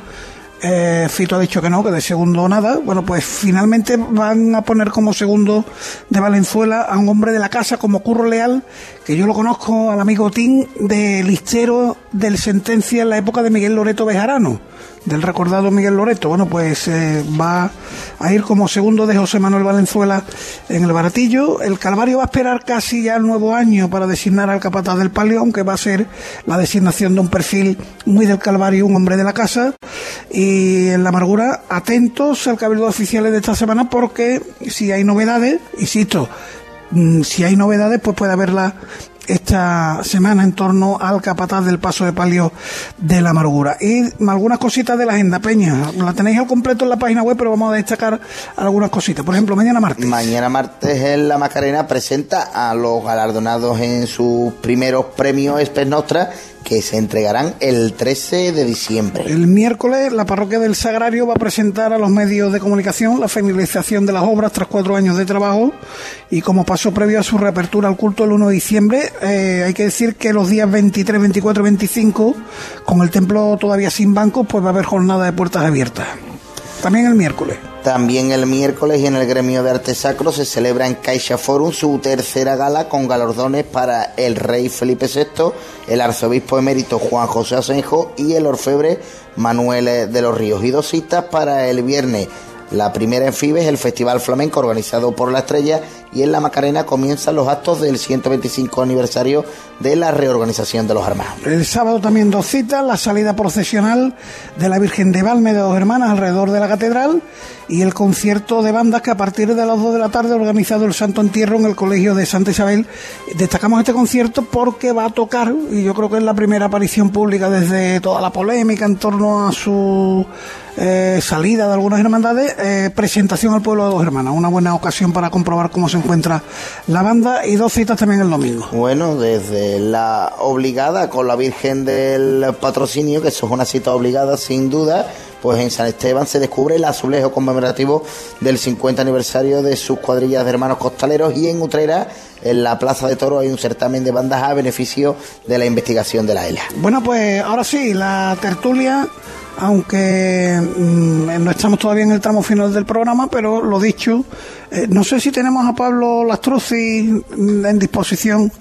eh, Fito ha dicho que no, que de segundo nada. Bueno, pues finalmente van a poner como segundo de Valenzuela a un hombre de la casa como Curro Leal, que yo lo conozco al amigo Tim de listero del sentencia en la época de Miguel Loreto Bejarano del recordado Miguel Loreto. Bueno, pues eh, va a ir como segundo de José Manuel Valenzuela en el Baratillo. El Calvario va a esperar casi ya el nuevo año para designar al capataz del palio, aunque va a ser la designación de un perfil muy del Calvario, un hombre de la casa. Y en la amargura, atentos al cabildo oficiales de esta semana porque si hay novedades, insisto, mm, si hay novedades, pues puede haberla esta semana en torno al capataz del paso de palio de la amargura. Y algunas cositas de la agenda, Peña. La tenéis al completo en la página web, pero vamos a destacar algunas cositas. Por ejemplo, mañana martes. Mañana martes en La Macarena presenta a los galardonados en sus primeros premios Espes Nostra que se entregarán el 13 de diciembre. El miércoles la parroquia del Sagrario va a presentar a los medios de comunicación la finalización de las obras tras cuatro años de trabajo y como paso previo a su reapertura al culto el 1 de diciembre, eh, hay que decir que los días 23, 24 y 25, con el templo todavía sin bancos, pues va a haber jornada de puertas abiertas. También el miércoles. También el miércoles y en el gremio de arte sacro se celebra en Caixa Forum su tercera gala con galardones para el rey Felipe VI, el arzobispo emérito Juan José Asenjo y el orfebre Manuel de los Ríos. Y dos citas para el viernes la primera en Fibes, el Festival Flamenco organizado por La Estrella y en La Macarena comienzan los actos del 125 aniversario de la reorganización de los armados. El sábado también dos citas, la salida procesional de la Virgen de Valme de dos hermanas alrededor de la catedral y el concierto de bandas que a partir de las 2 de la tarde organizado el Santo Entierro en el Colegio de Santa Isabel. Destacamos este concierto porque va a tocar, y yo creo que es la primera aparición pública desde toda la polémica en torno a su eh, salida de algunas hermandades, eh, presentación al pueblo de dos hermanas, una buena ocasión para comprobar cómo se encuentra la banda y dos citas también el domingo. Bueno, desde la obligada con la Virgen del Patrocinio, que eso es una cita obligada sin duda, pues en San Esteban se descubre el azulejo conmemorativo del 50 aniversario de sus cuadrillas de hermanos costaleros y en Utrera, en la Plaza de Toro, hay un certamen de bandas a beneficio de la investigación de la ELA. Bueno, pues ahora sí, la tertulia aunque mm, no estamos todavía en el tramo final del programa, pero lo dicho, eh, no sé si tenemos a Pablo Lastroci mm, en disposición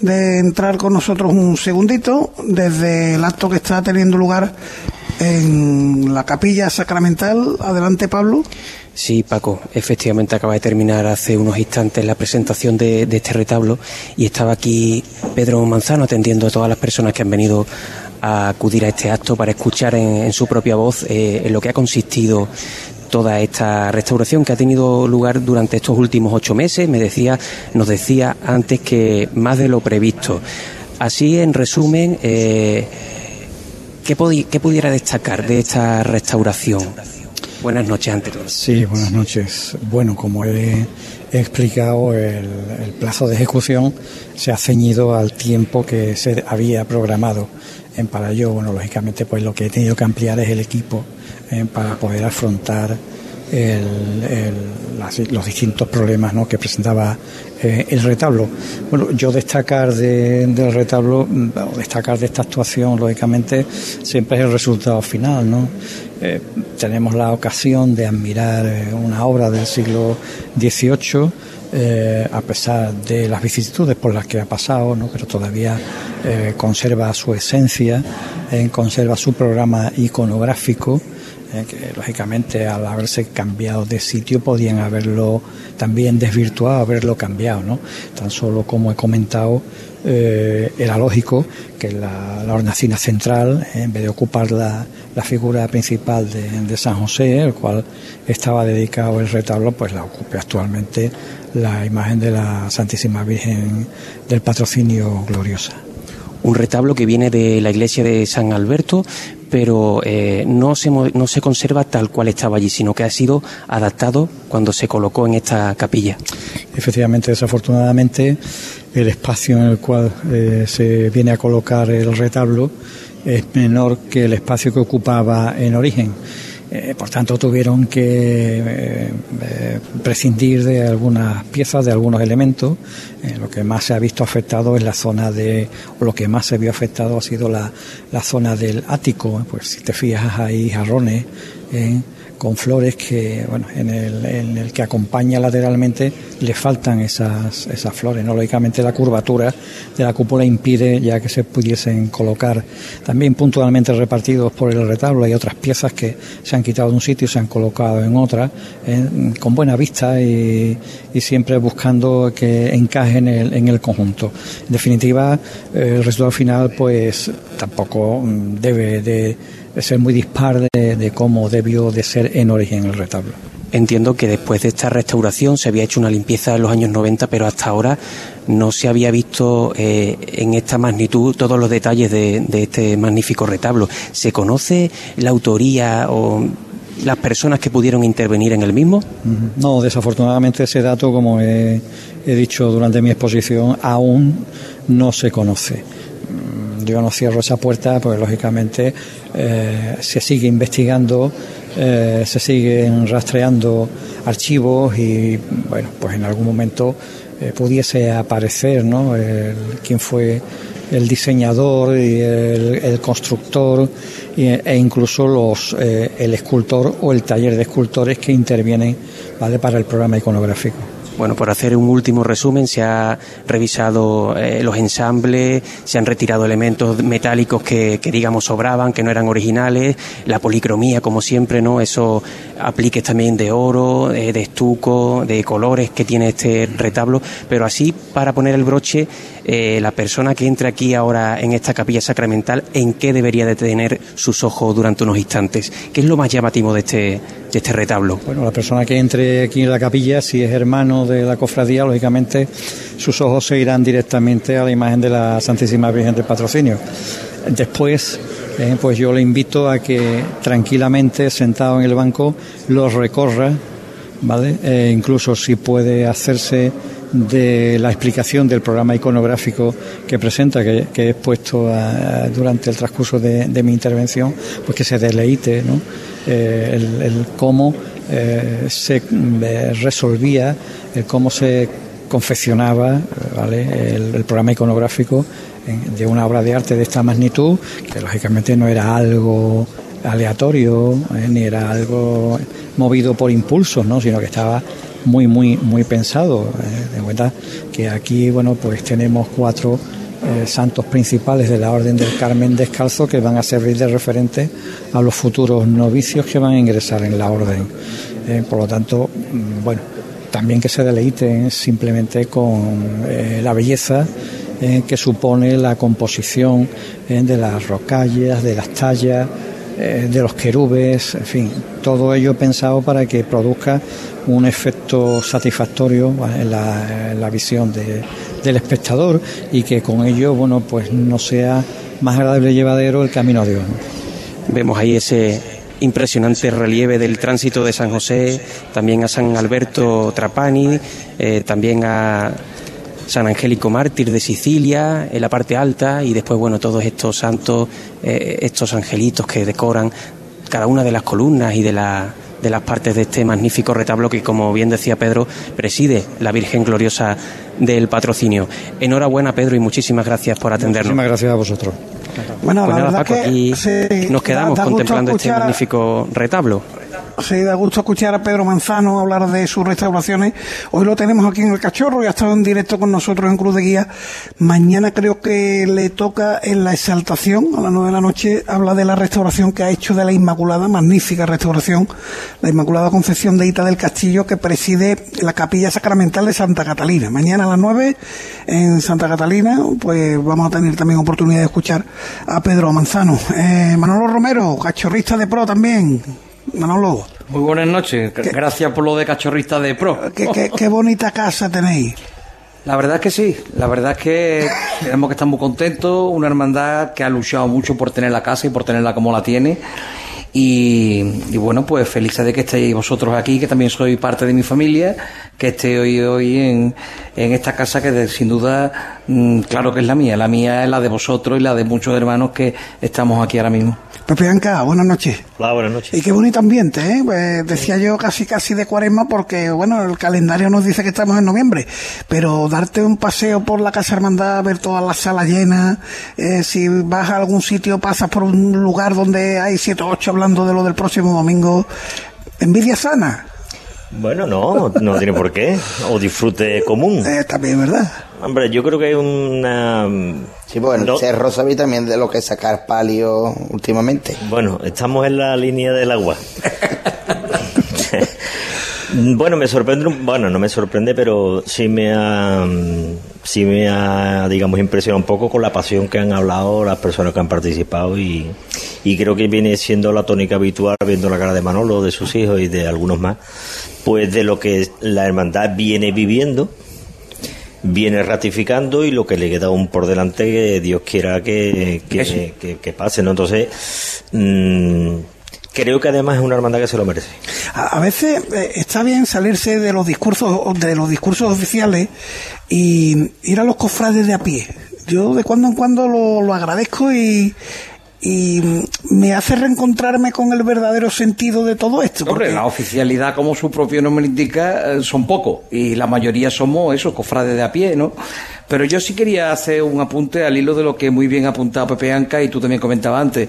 de entrar con nosotros un segundito desde el acto que está teniendo lugar en la capilla sacramental. Adelante, Pablo. Sí, Paco, efectivamente acaba de terminar hace unos instantes la presentación de, este retablo y estaba aquí Pedro Manzano atendiendo a todas las personas que han venido a acudir a este acto para escuchar en, su propia voz eh, en lo que ha consistido toda esta restauración que ha tenido lugar durante estos últimos ocho meses. Me decía, nos decía antes que más de lo previsto. Así, en resumen, eh, ¿qué, pudiera destacar de esta restauración? Buenas noches, ante. Sí, buenas noches. Bueno, como he, explicado, el, el, plazo de ejecución se ha ceñido al tiempo que se había programado en para bueno, lógicamente, pues lo que he tenido que ampliar es el equipo eh, para poder afrontar los distintos problemas que presentaba eh, el retablo. Bueno, yo destacar del retablo, mm, destacar de esta actuación, lógicamente, siempre es el resultado final, ¿no? Eh, tenemos la ocasión de admirar una obra del siglo XVIII eh, a pesar de las vicisitudes por las que ha pasado, ¿no? pero todavía eh, conserva su esencia, eh, conserva su programa iconográfico, que lógicamente al haberse cambiado de sitio podían haberlo también desvirtuado, haberlo cambiado. ¿no? Tan solo como he comentado, era lógico que la, la hornacina central, en vez de ocupar la, la figura principal de, de, San José, el cual estaba dedicado el retablo, pues la ocupe actualmente la imagen de la Santísima Virgen del Patrocinio Gloriosa. Un retablo que viene de la iglesia de San Alberto, pero eh, no, se, no se conserva tal cual estaba allí, sino que ha sido adaptado cuando se colocó en esta capilla. Efectivamente, desafortunadamente, el espacio en el cual eh, se viene a colocar el retablo es menor que el espacio que ocupaba en origen. Eh, por tanto, tuvieron que eh, eh, prescindir de algunas piezas, de algunos elementos. lo que más se ha visto afectado es la zona de, o lo que más se vio afectado ha sido la, la zona del ático. Pues si te fijas, hay jarrones con flores que, bueno, en el, en el que acompaña lateralmente le faltan esas, esas flores. ¿no? Lógicamente la curvatura de la cúpula impide ya que se pudiesen colocar también puntualmente repartidos por el retablo. Hay otras piezas que se han quitado de un sitio y se han colocado en otra con buena vista y, y, siempre buscando que encaje en el, en el conjunto. En definitiva, el resultado final pues tampoco mm, debe de ser muy dispar de, cómo debió de ser en origen el retablo. Entiendo que después de esta restauración se había hecho una limpieza en los años 90, pero hasta ahora no se había visto eh, en esta magnitud todos los detalles de, este magnífico retablo. ¿Se conoce la autoría o las personas que pudieron intervenir en el mismo? No, desafortunadamente ese dato, como he dicho durante mi exposición, aún no se conoce yo no cierro esa puerta porque lógicamente eh, se sigue investigando, eh, se siguen rastreando archivos y bueno, pues en algún momento eh, pudiese aparecer ¿no? quién fue el diseñador y el, constructor e incluso los, el escultor o el taller de escultores que intervienen ¿vale? para el programa iconográfico. Bueno, por hacer un último resumen, se ha revisado eh, los ensambles, se han retirado elementos metálicos que, digamos sobraban, que no eran originales, la policromía, como siempre, ¿no? Eso apliques también de oro, eh, de estuco, de colores que tiene este retablo, pero así para poner el broche, eh, la persona que entre aquí ahora en esta capilla sacramental, ¿en qué debería de tener sus ojos durante unos instantes? ¿Qué es lo más llamativo de este, de este retablo? Bueno, la persona que entre aquí en la capilla, si es hermano de la cofradía, lógicamente sus ojos se irán directamente a la imagen de la Santísima Virgen del Patrocinio. Después, eh, pues yo le invito a que tranquilamente, sentado en el banco, lo recorra, ¿vale? E incluso si puede hacerse de la explicación del programa iconográfico que presenta, que, he expuesto durante el transcurso de, mi intervención, pues que se deleite ¿no? Eh, el, el, cómo eh, se resolvía cómo se confeccionaba el, programa iconográfico de una obra de arte de esta magnitud, que lógicamente no era algo aleatorio, eh, ni era algo movido por impulsos, ¿no? sino que estaba muy, muy, muy pensado. Eh, de cuenta que aquí, bueno, pues tenemos cuatro eh, santos principales de la Orden del Carmen Descalzo que van a servir de referente a los futuros novicios que van a ingresar en la Orden. por lo tanto, mm, bueno, también que se deleiten simplemente con eh, la belleza eh, que supone la composición eh, de las rocallas, de las tallas, de los querubes, en fin, todo ello pensado para que produzca un efecto satisfactorio en, la, visión del espectador y que con ello, bueno, pues no sea más agradable llevadero el camino a Dios. Vemos ahí ese impresionante relieve del tránsito de San José, también a San Alberto Trapani, eh, también a San Angélico Mártir de Sicilia, en la parte alta, y después, bueno, todos estos santos, eh, estos angelitos que decoran cada una de las columnas y de, la, de las partes de este magnífico retablo que, como bien decía Pedro, preside la Virgen Gloriosa del Patrocinio. Enhorabuena, Pedro, y muchísimas gracias por atendernos. Muchísimas gracias a vosotros. Bueno, pues la verdad que aquí nos quedamos contemplando este magnífico retablo. Sí, da gusto escuchar a Pedro Manzano hablar de sus restauraciones. Hoy lo tenemos aquí en el Cachorro y ha estado en directo con nosotros en Cruz de Guía. Mañana creo que le toca en la exaltación, a las nueve de la noche, habla de la restauración que ha hecho de la Inmaculada, magnífica restauración, la Inmaculada Concepción de Ita del Castillo que preside la Capilla Sacramental de Santa Catalina. Mañana a las nueve en Santa Catalina, pues vamos a tener también oportunidad de escuchar a Pedro Manzano. Eh, Manolo Romero, cachorrista de pro también. Manolo. Muy buenas noches. Gracias por lo de cachorrista de pro. Qué, qué, bonita casa tenéis. La verdad es que sí, la verdad es que tenemos que estar muy contentos, una hermandad que ha luchado mucho por tener la casa y por tenerla como la tiene. Y, bueno, pues felices de que estéis vosotros aquí, que también soy parte de mi familia, que esté hoy, hoy en, en esta casa que sin duda, mm, claro que es la mía, la mía es la de vosotros y la de muchos hermanos que estamos aquí ahora mismo. Pepe Anca, buenas noches. Hola, buenas noches. Y qué bonito ambiente, ¿eh? Pues decía yo casi casi de cuaresma porque, bueno, el calendario nos dice que estamos en noviembre, pero darte un paseo por la Casa Hermandad, ver todas las salas llenas, eh, si vas a algún sitio, pasas por un lugar donde hay siete o ocho hablando de lo del próximo domingo, envidia sana. Bueno, no, no tiene por qué. O disfrute común. Eh, también, ¿verdad? Hombre, yo creo que hay una... Sí, bueno, no. Cerro sabía también de lo que es sacar palio últimamente. Bueno, estamos en la línea del agua. bueno, me sorprende, bueno, no me sorprende, pero sí me ha, sí me ha, digamos, impresionado un poco con la pasión que han hablado las personas que han participado y, y creo que viene siendo la tónica habitual, viendo la cara de Manolo, de sus hijos y de algunos más, pues de lo que la hermandad viene viviendo viene ratificando y lo que le queda aún por delante que Dios quiera que, que, pase, ¿no? Entonces, mmm, creo que además es una hermandad que se lo merece. A, veces eh, está bien salirse de los discursos de los discursos oficiales y ir a los cofrades de a pie. Yo de cuando en cuando lo, lo agradezco y y me hace reencontrarme con el verdadero sentido de todo esto. Porque... la oficialidad, como su propio nombre indica, eh, son pocos y la mayoría somos esos cofrades de a pie, ¿no? Pero yo sí quería hacer un apunte al hilo de lo que muy bien ha apuntado Pepe Anca y tú también comentabas antes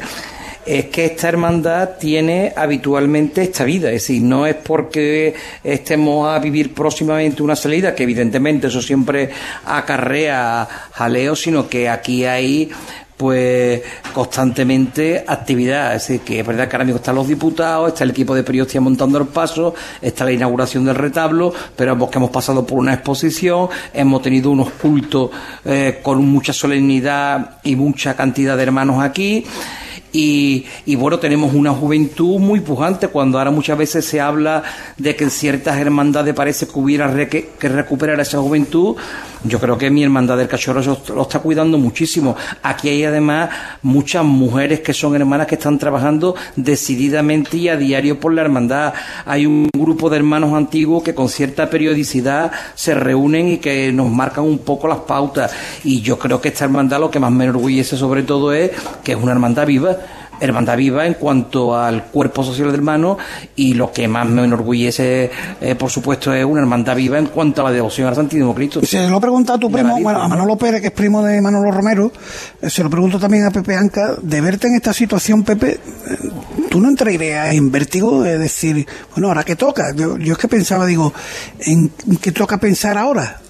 es que esta hermandad tiene habitualmente esta vida, es decir, no es porque estemos a vivir próximamente una salida, que evidentemente eso siempre acarrea jaleo, sino que aquí hay pues constantemente actividad. Es decir, que es verdad que ahora mismo están los diputados, está el equipo de periodistas montando el paso, está la inauguración del retablo, pero que hemos pasado por una exposición, hemos tenido unos cultos eh, con mucha solemnidad y mucha cantidad de hermanos aquí. Y, bueno, tenemos una juventud muy pujante cuando ahora muchas veces se habla de que en ciertas hermandades parece que hubiera que, recuperar esa juventud. Yo creo que mi hermandad del cachorro lo está cuidando muchísimo. Aquí hay además muchas mujeres que son hermanas que están trabajando decididamente y a diario por la hermandad. Hay un grupo de hermanos antiguos que con cierta periodicidad se reúnen y que nos marcan un poco las pautas. Y yo creo que esta hermandad lo que más me enorgullece sobre todo es que es una hermandad viva hermandad viva en cuanto al cuerpo social del hermano y lo que más me enorgullece, eh, por supuesto, es una hermandad viva en cuanto a la devoción al Santísimo Cristo. Se lo pregunta a tu primo, bueno, a Manolo Pérez, que es primo de Manolo Romero, eh, se lo pregunto también a Pepe Anca, de verte en esta situación, Pepe, eh, ¿tú no entrarías en vértigo de decir, bueno, ahora qué toca? Yo, yo es que pensaba, digo, ¿en qué toca pensar ahora?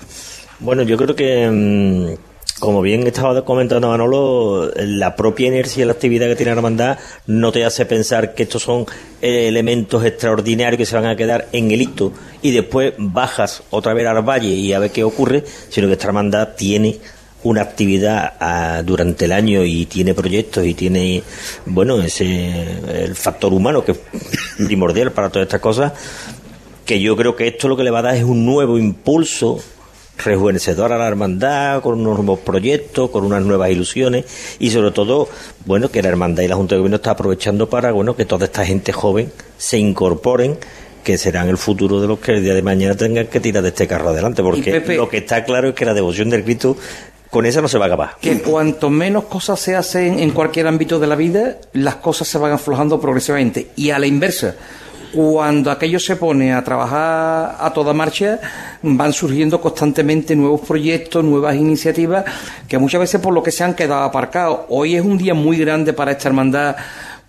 Bueno, yo creo que... Mm, como bien estaba comentando Manolo, la propia inercia de la actividad que tiene la hermandad no te hace pensar que estos son elementos extraordinarios que se van a quedar en el hito y después bajas otra vez al valle y a ver qué ocurre, sino que esta hermandad tiene una actividad ah, durante el año y tiene proyectos y tiene, bueno, ese el factor humano que es primordial para todas estas cosas, que yo creo que esto lo que le va a dar es un nuevo impulso rejuvenecedora a la hermandad, con unos nuevos proyectos, con unas nuevas ilusiones y sobre todo, bueno, que la hermandad y la Junta de Gobierno está aprovechando para, bueno, que toda esta gente joven se incorporen que serán el futuro de los que el día de mañana tengan que tirar de este carro adelante, porque lo que está claro es que la devoción del Cristo con esa no se va a acabar. Que cuanto menos cosas se hacen en cualquier ámbito de la vida, las cosas se van aflojando progresivamente. Y a la inversa, cuando aquello se pone a trabajar a toda marcha, van surgiendo constantemente nuevos proyectos, nuevas iniciativas, que muchas veces por lo que se han quedado aparcados. Hoy es un día muy grande para esta hermandad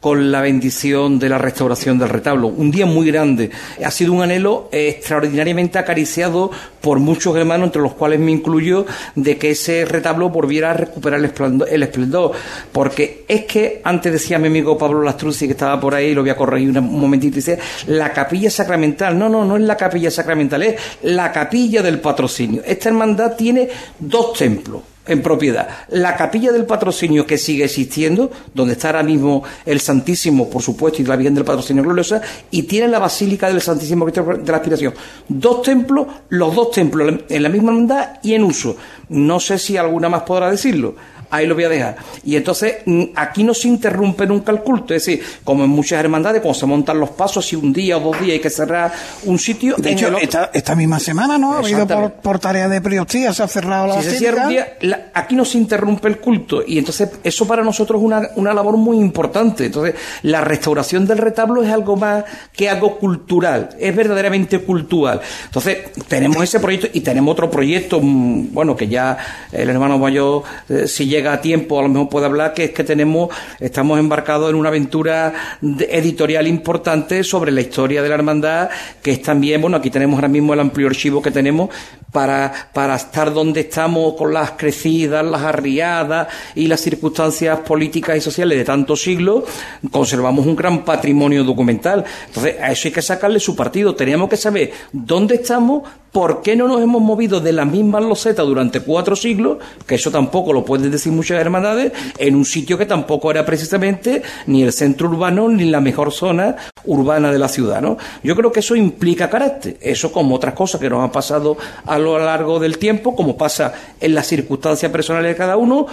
con la bendición de la restauración del retablo. Un día muy grande. Ha sido un anhelo extraordinariamente acariciado por muchos hermanos, entre los cuales me incluyo, de que ese retablo volviera a recuperar el esplendor. Porque es que, antes decía mi amigo Pablo Lastruzzi, que estaba por ahí, lo voy a corregir un momentito, dice, la capilla sacramental. No, no, no es la capilla sacramental, es la capilla del patrocinio. Esta hermandad tiene dos templos en propiedad. La capilla del patrocinio que sigue existiendo, donde está ahora mismo el Santísimo, por supuesto, y la Virgen del Patrocinio Gloriosa, y tiene la Basílica del Santísimo Cristo de la Aspiración. Dos templos, los dos templos en la misma hermandad y en uso. No sé si alguna más podrá decirlo ahí lo voy a dejar. Y entonces mm, aquí no se interrumpe nunca el culto, es decir, como en muchas hermandades, cuando se montan los pasos, y un día o dos días hay que cerrar un sitio. De hecho, esta, misma semana, ¿no? Ha habido por, tarea de priostía, se ha cerrado la si un día, aquí no se interrumpe el culto, y entonces eso para nosotros es una, una labor muy importante. Entonces, la restauración del retablo es algo más que algo cultural, es verdaderamente cultural. Entonces, tenemos ese proyecto y tenemos otro proyecto, mm, bueno, que ya el hermano mayor, eh, si llega a tiempo, a lo mejor puede hablar, que es que tenemos, estamos embarcados en una aventura editorial importante sobre la historia de la hermandad, que es también, bueno, aquí tenemos ahora mismo el amplio archivo que tenemos para, para estar donde estamos con las crecidas, las arriadas y las circunstancias políticas y sociales de tantos siglos, conservamos un gran patrimonio documental. Entonces, a eso hay que sacarle su partido. Teníamos que saber dónde estamos, por qué no nos hemos movido de las mismas losetas durante cuatro siglos, que eso tampoco lo pueden decir muchas hermandades, en un sitio que tampoco era precisamente ni el centro urbano ni la mejor zona urbana de la ciudad. ¿no? Yo creo que eso implica carácter. Eso como otras cosas que nos han pasado a lo largo del tiempo, como pasa en las circunstancias personales de cada uno,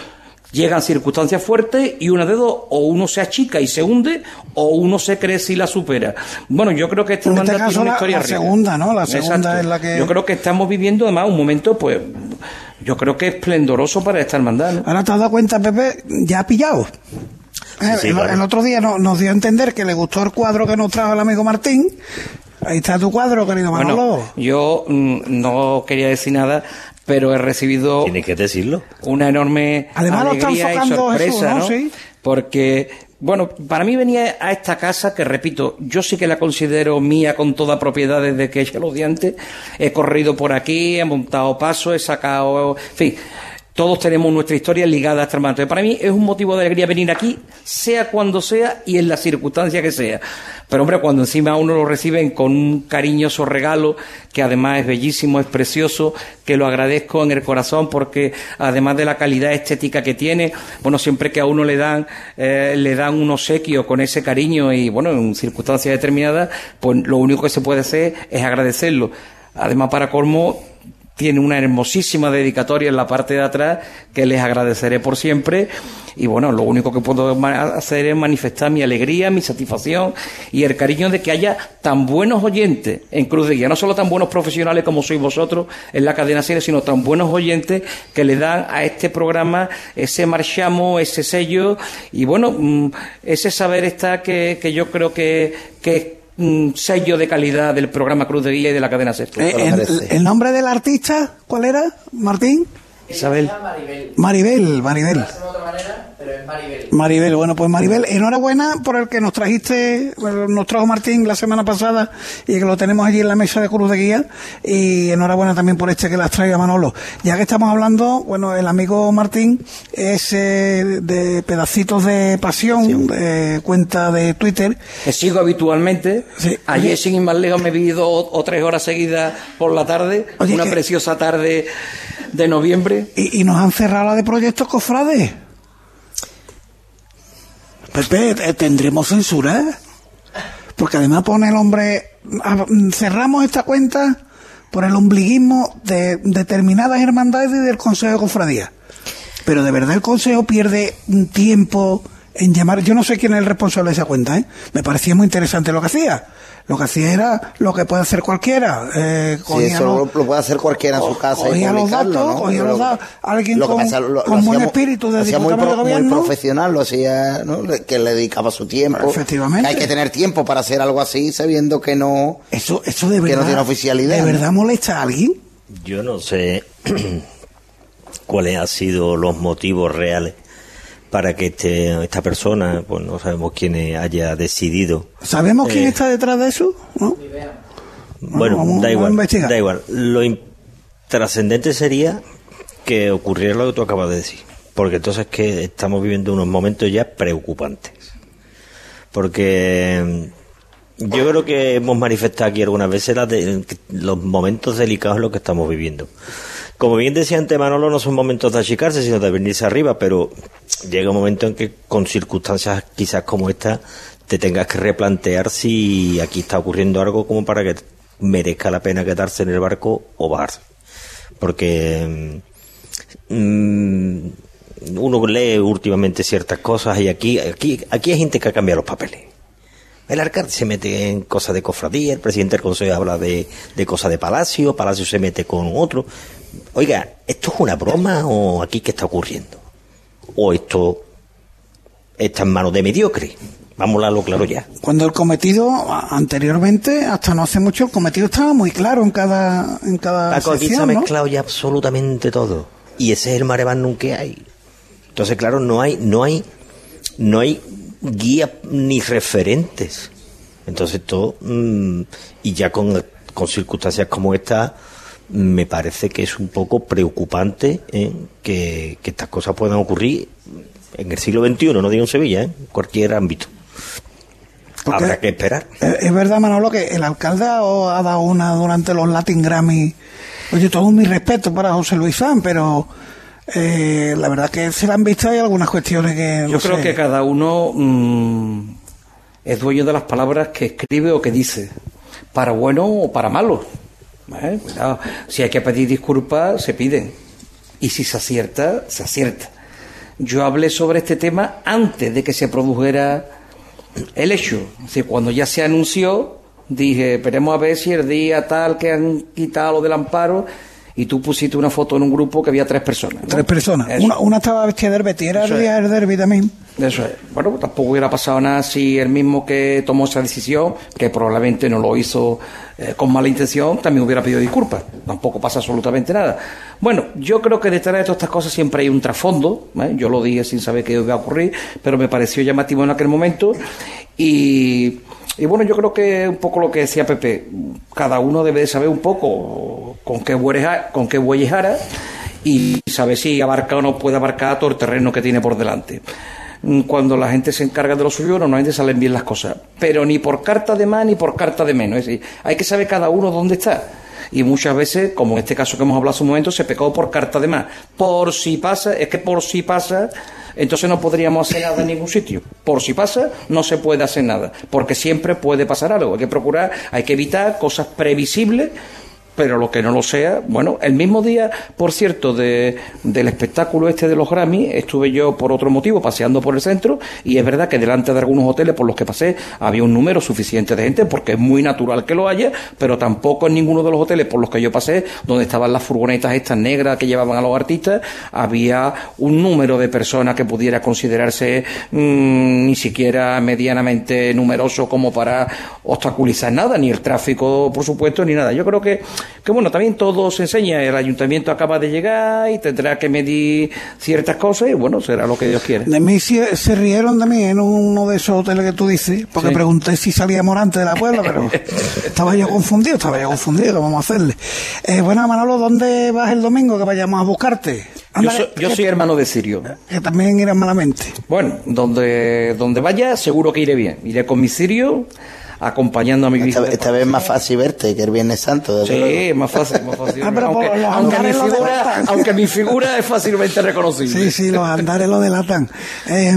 llegan circunstancias fuertes y una de dos, o uno se achica y se hunde, o uno se crece y la supera. Bueno, yo creo que este en este caso una historia la, segunda, ¿no? La segunda es la que... Yo creo que estamos viviendo además un momento, pues, yo creo que esplendoroso para esta hermandad. Ahora te has dado cuenta, Pepe, ya ha pillado. Eh, el, otro día nos dio a entender que le gustó el cuadro que nos trajo el amigo Martín Ahí está tu cuadro, querido Manolo. yo mm, no quería decir nada, pero he recibido. Tiene que decirlo. Una enorme alegría y sorpresa, ¿no? Porque bueno, para mí venía a esta casa que, repito, yo sí que la considero mía con toda propiedad desde que he los dientes. He corrido por aquí, he montado pasos, he sacado. En fin, todos tenemos nuestra historia ligada a este hermano. Para mí es un motivo de alegría venir aquí, sea cuando sea y en la circunstancia que sea. Pero hombre, cuando encima uno lo reciben con un cariñoso regalo, que además es bellísimo, es precioso, que lo agradezco en el corazón porque además de la calidad estética que tiene, bueno, siempre que a uno le dan, eh, le dan un obsequio con ese cariño y bueno, en circunstancias determinadas, pues lo único que se puede hacer es agradecerlo. Además, para colmo, tiene una hermosísima dedicatoria en la parte de atrás que les agradeceré por siempre. Y bueno, lo único que puedo hacer es manifestar mi alegría, mi satisfacción y el cariño de que haya tan buenos oyentes en Cruz de Guía, no solo tan buenos profesionales como sois vosotros en la cadena serie, sino tan buenos oyentes que le dan a este programa ese marchamo, ese sello. Y bueno, mm, ese saber está que, que yo creo que, que un sello de calidad del programa Cruz de Guía y de la cadena Sexto. Eh, el, nombre del artista cuál era, Martín? Isabel. Maribel. Maribel, Maribel. Maribel. bueno, pues Maribel, enhorabuena por el que nos trajiste, nos trajo Martín la semana pasada y que lo tenemos allí en la mesa de Cruz de Guía. Y enhorabuena también por este que las traiga Manolo. Ya que estamos hablando, bueno, el amigo Martín es eh, de pedacitos de pasión, de cuenta de Twitter. Que sigo habitualmente. Ayer, sin ir más lejos, me vi dos o tres horas seguidas por la tarde. una preciosa tarde de noviembre. Y, y nos han cerrado la de proyectos cofrades. Pepe, eh, ¿tendremos censura? Porque además pone el hombre, ah, cerramos esta cuenta por el ombliguismo de determinadas hermandades y del Consejo de Cofradía. Pero de verdad el Consejo pierde tiempo en llamar, yo no sé quién es el responsable de esa cuenta, ¿eh? me parecía muy interesante lo que hacía lo que hacía era lo que puede hacer cualquiera. Eh, sí, eso lo, puede hacer cualquiera en su casa. Cogía y los datos, ¿no? cogía los datos, alguien con, con buen espíritu de hacía muy, muy profesional, lo hacía, ¿no? que le dedicaba su tiempo. Efectivamente. hay que tener tiempo para hacer algo así sabiendo que no, eso, eso de verdad, que no tiene oficialidad. ¿De verdad molesta a alguien? Yo no sé cuáles han sido los motivos reales para que este, esta persona, pues no sabemos quién haya decidido. ¿Sabemos quién eh, está detrás de eso? Bueno, da igual. Da igual. Lo trascendente sería que ocurriera lo que tú acabas de decir. Porque entonces que estamos viviendo unos momentos ya preocupantes. Porque mm, yo creo que hemos manifestado aquí algunas veces los momentos delicados en los que estamos viviendo. Como bien decía antes Manolo, no son momentos de achicarse, sino de venirse arriba, pero llega un momento en que con circunstancias quizás como esta te tengas que replantear si aquí está ocurriendo algo como para que merezca la pena quedarse en el barco o bajarse. Porque mm, uno lee últimamente ciertas cosas y aquí, aquí, aquí hay gente que ha cambiado los papeles. El alcalde se mete en cosas de cofradía, el presidente del consejo habla de, de cosas de palacio, palacio se mete con otro. Oiga, ¿esto es una broma o aquí qué está ocurriendo? ¿O esto está en manos de mediocre? Vamos a hablarlo claro ya. Cuando el cometido, anteriormente, hasta no hace mucho, el cometido estaba muy claro en cada, en cada Paco, aquí se ha sección, ¿no? mezclado ya absolutamente todo. Y ese es el marebán que hay. Entonces, claro, no hay, no hay, no hay guía ni referentes. Entonces, todo, mm, y ya con, con circunstancias como esta, me parece que es un poco preocupante ¿eh? que, que estas cosas puedan ocurrir en el siglo XXI, no digo en Sevilla, ¿eh? en cualquier ámbito. Porque- Habrá que esperar. Es es verdad, Manolo, que el alcalde ha, ha dado una durante los Latin Grammy. Oye, todo mi respeto para José Luis San, pero eh, la verdad que se le han visto hay algunas cuestiones que. Yo no creo sé. que cada uno mm, es dueño de las palabras que escribe o que dice, para bueno o para malo. ¿Eh? Cuidado. Si hay que pedir disculpas, se piden. Y si se acierta, se acierta. Yo hablé sobre este tema antes de que se produjera el hecho. Es decir, cuando ya se anunció, dije, esperemos a ver si el día tal que han quitado lo del amparo, y tú pusiste una foto en un grupo que había tres personas. ¿no? Tres personas. Una, una estaba vestida de derby, era el día del derby también. Eso es. Bueno, pues tampoco hubiera pasado nada si el mismo que tomó esa decisión, que probablemente no lo hizo eh, con mala intención, también hubiera pedido disculpas. Tampoco pasa absolutamente nada. Bueno, yo creo que detrás de todas estas cosas siempre hay un trasfondo. ¿eh? Yo lo dije sin saber qué iba a ocurrir, pero me pareció llamativo en aquel momento. Y, bueno, yo creo que un poco lo que decía Pepe, cada uno debe de saber un poco con qué bueyes, con qué bueyes y saber si abarca o no puede abarcar todo el terreno que tiene por delante. Mm, Cuando la gente se encarga de lo suyo, normalmente salen bien las cosas, pero ni por carta de más ni por carta de menos. Es decir, hay que saber cada uno dónde está. Y muchas veces, como en este caso que hemos hablado hace un momento, se pecó por carta de más. Por si pasa, es que por si pasa, entonces no podríamos hacer nada en ningún sitio. Por si pasa, no se puede hacer nada, porque siempre puede pasar algo. Hay que procurar, hay que evitar cosas previsibles pero lo que no lo sea, bueno, el mismo día, por cierto, de, del espectáculo este de los Grammy, estuve yo por otro motivo paseando por el centro y es verdad que delante de algunos hoteles por los que pasé había un número suficiente de gente porque es muy natural que lo haya, pero tampoco en ninguno de los hoteles por los que yo pasé, donde estaban las furgonetas estas negras que llevaban a los artistas, había un número de personas que pudiera considerarse mm, ni siquiera medianamente numeroso como para obstaculizar nada, ni el tráfico, por supuesto, ni nada. Yo creo que que bueno, también todo se enseña, el ayuntamiento acaba de llegar y tendrá que medir ciertas cosas y bueno, será lo que Dios quiere. De mí se, se rieron de mí en uno de esos hoteles que tú dices, porque Sí. pregunté si salía Morante de la Puebla, pero estaba yo confundido, estaba yo confundido, ¿qué vamos a hacerle? Eh, bueno, Manolo, ¿dónde vas el domingo que vayamos a buscarte? Yo, Ándale, soy, yo que- soy hermano de Sirio. Que también irán malamente. Bueno, donde, donde vaya, seguro que iré bien. Iré con mi Sirio, acompañando a mi Esta, esta vez es más fácil verte que el Viernes Santo. Sí, más fácil, más fácil. Ah, aunque, mi lo figura, delatan. aunque mi figura es fácilmente reconocible. Sí, sí, los andares lo delatan. Eh,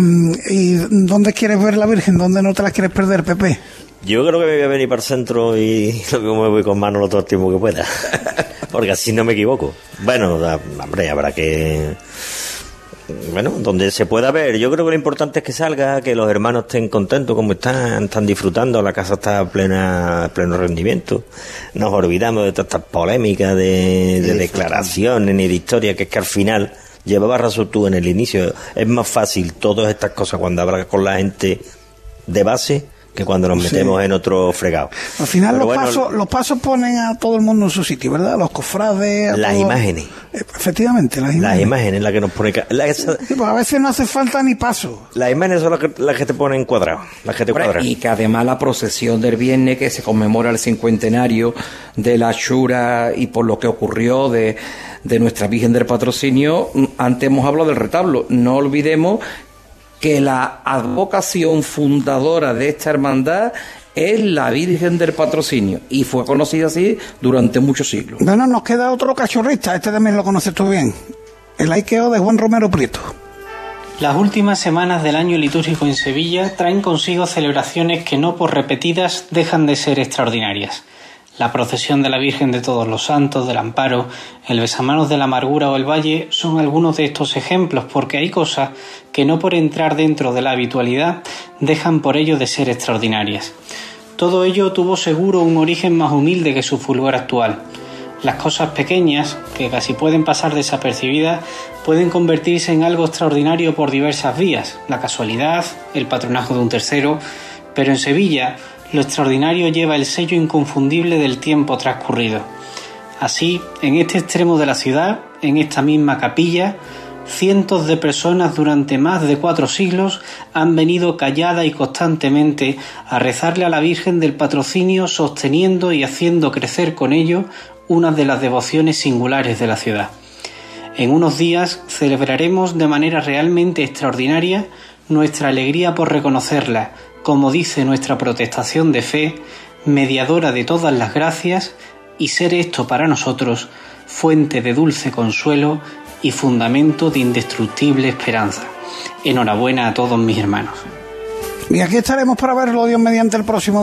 ¿Y dónde quieres ver la Virgen? ¿Dónde no te la quieres perder, Pepe? Yo creo que me voy a venir para el centro y lo mismo me voy con Manolo todo el tiempo que pueda. Porque así no me equivoco. Bueno, hombre, habrá que. Bueno, donde se pueda ver. Yo creo que lo importante es que salga, que los hermanos estén contentos como están, están disfrutando, la casa está a plena, pleno rendimiento. Nos olvidamos de todas estas polémicas de, de declaraciones ni de historia, que es que al final llevaba razón tú en el inicio. Es más fácil todas estas cosas cuando hablas con la gente de base que cuando nos Sí. metemos en otro fregado. Al final Pero los, bueno, pasos, los pasos ponen a todo el mundo en su sitio, ¿verdad? Los cofrades. Las todo- imágenes. Efectivamente, las Las imágenes. imágenes las que nos pone... ca- Las, Sí, pues a veces no hace falta ni paso. las imágenes son las que, las que te ponen cuadrado, las que te cuadran. Y que además la procesión del viernes que se conmemora el cincuentenario de la Shura y por lo que ocurrió de, de nuestra Virgen del Patrocinio, antes hemos hablado del retablo. No olvidemos que la advocación fundadora de esta hermandad es la Virgen del Patrocinio y fue conocida así durante muchos siglos. Bueno, nos queda otro cachorrista, este también lo conoces tú bien, el Aikeo de Juan Romero Prieto. Las últimas semanas del año litúrgico en Sevilla traen consigo celebraciones que no por repetidas dejan de ser extraordinarias. La procesión de la Virgen de Todos los Santos, del Amparo, el Besamanos de la Amargura o el Valle son algunos de estos ejemplos, porque hay cosas que no por entrar dentro de la habitualidad dejan por ello de ser extraordinarias. Todo ello tuvo seguro un origen más humilde que su fulgor actual. Las cosas pequeñas, que casi pueden pasar desapercibidas, pueden convertirse en algo extraordinario por diversas vías, la casualidad, el patronaje de un tercero, pero en Sevilla lo extraordinario lleva el sello inconfundible del tiempo transcurrido. Así, en este extremo de la ciudad, en esta misma capilla, cientos de personas durante más de cuatro siglos han venido callada y constantemente a rezarle a la Virgen del Patrocinio, sosteniendo y haciendo crecer con ello una de las devociones singulares de la ciudad. En unos días celebraremos de manera realmente extraordinaria nuestra alegría por reconocerla, como dice nuestra protestación de fe, mediadora de todas las gracias, y ser esto para nosotros fuente de dulce consuelo y fundamento de indestructible esperanza. Enhorabuena a todos mis hermanos. Y aquí estaremos para verlo, Dios mediante el próximo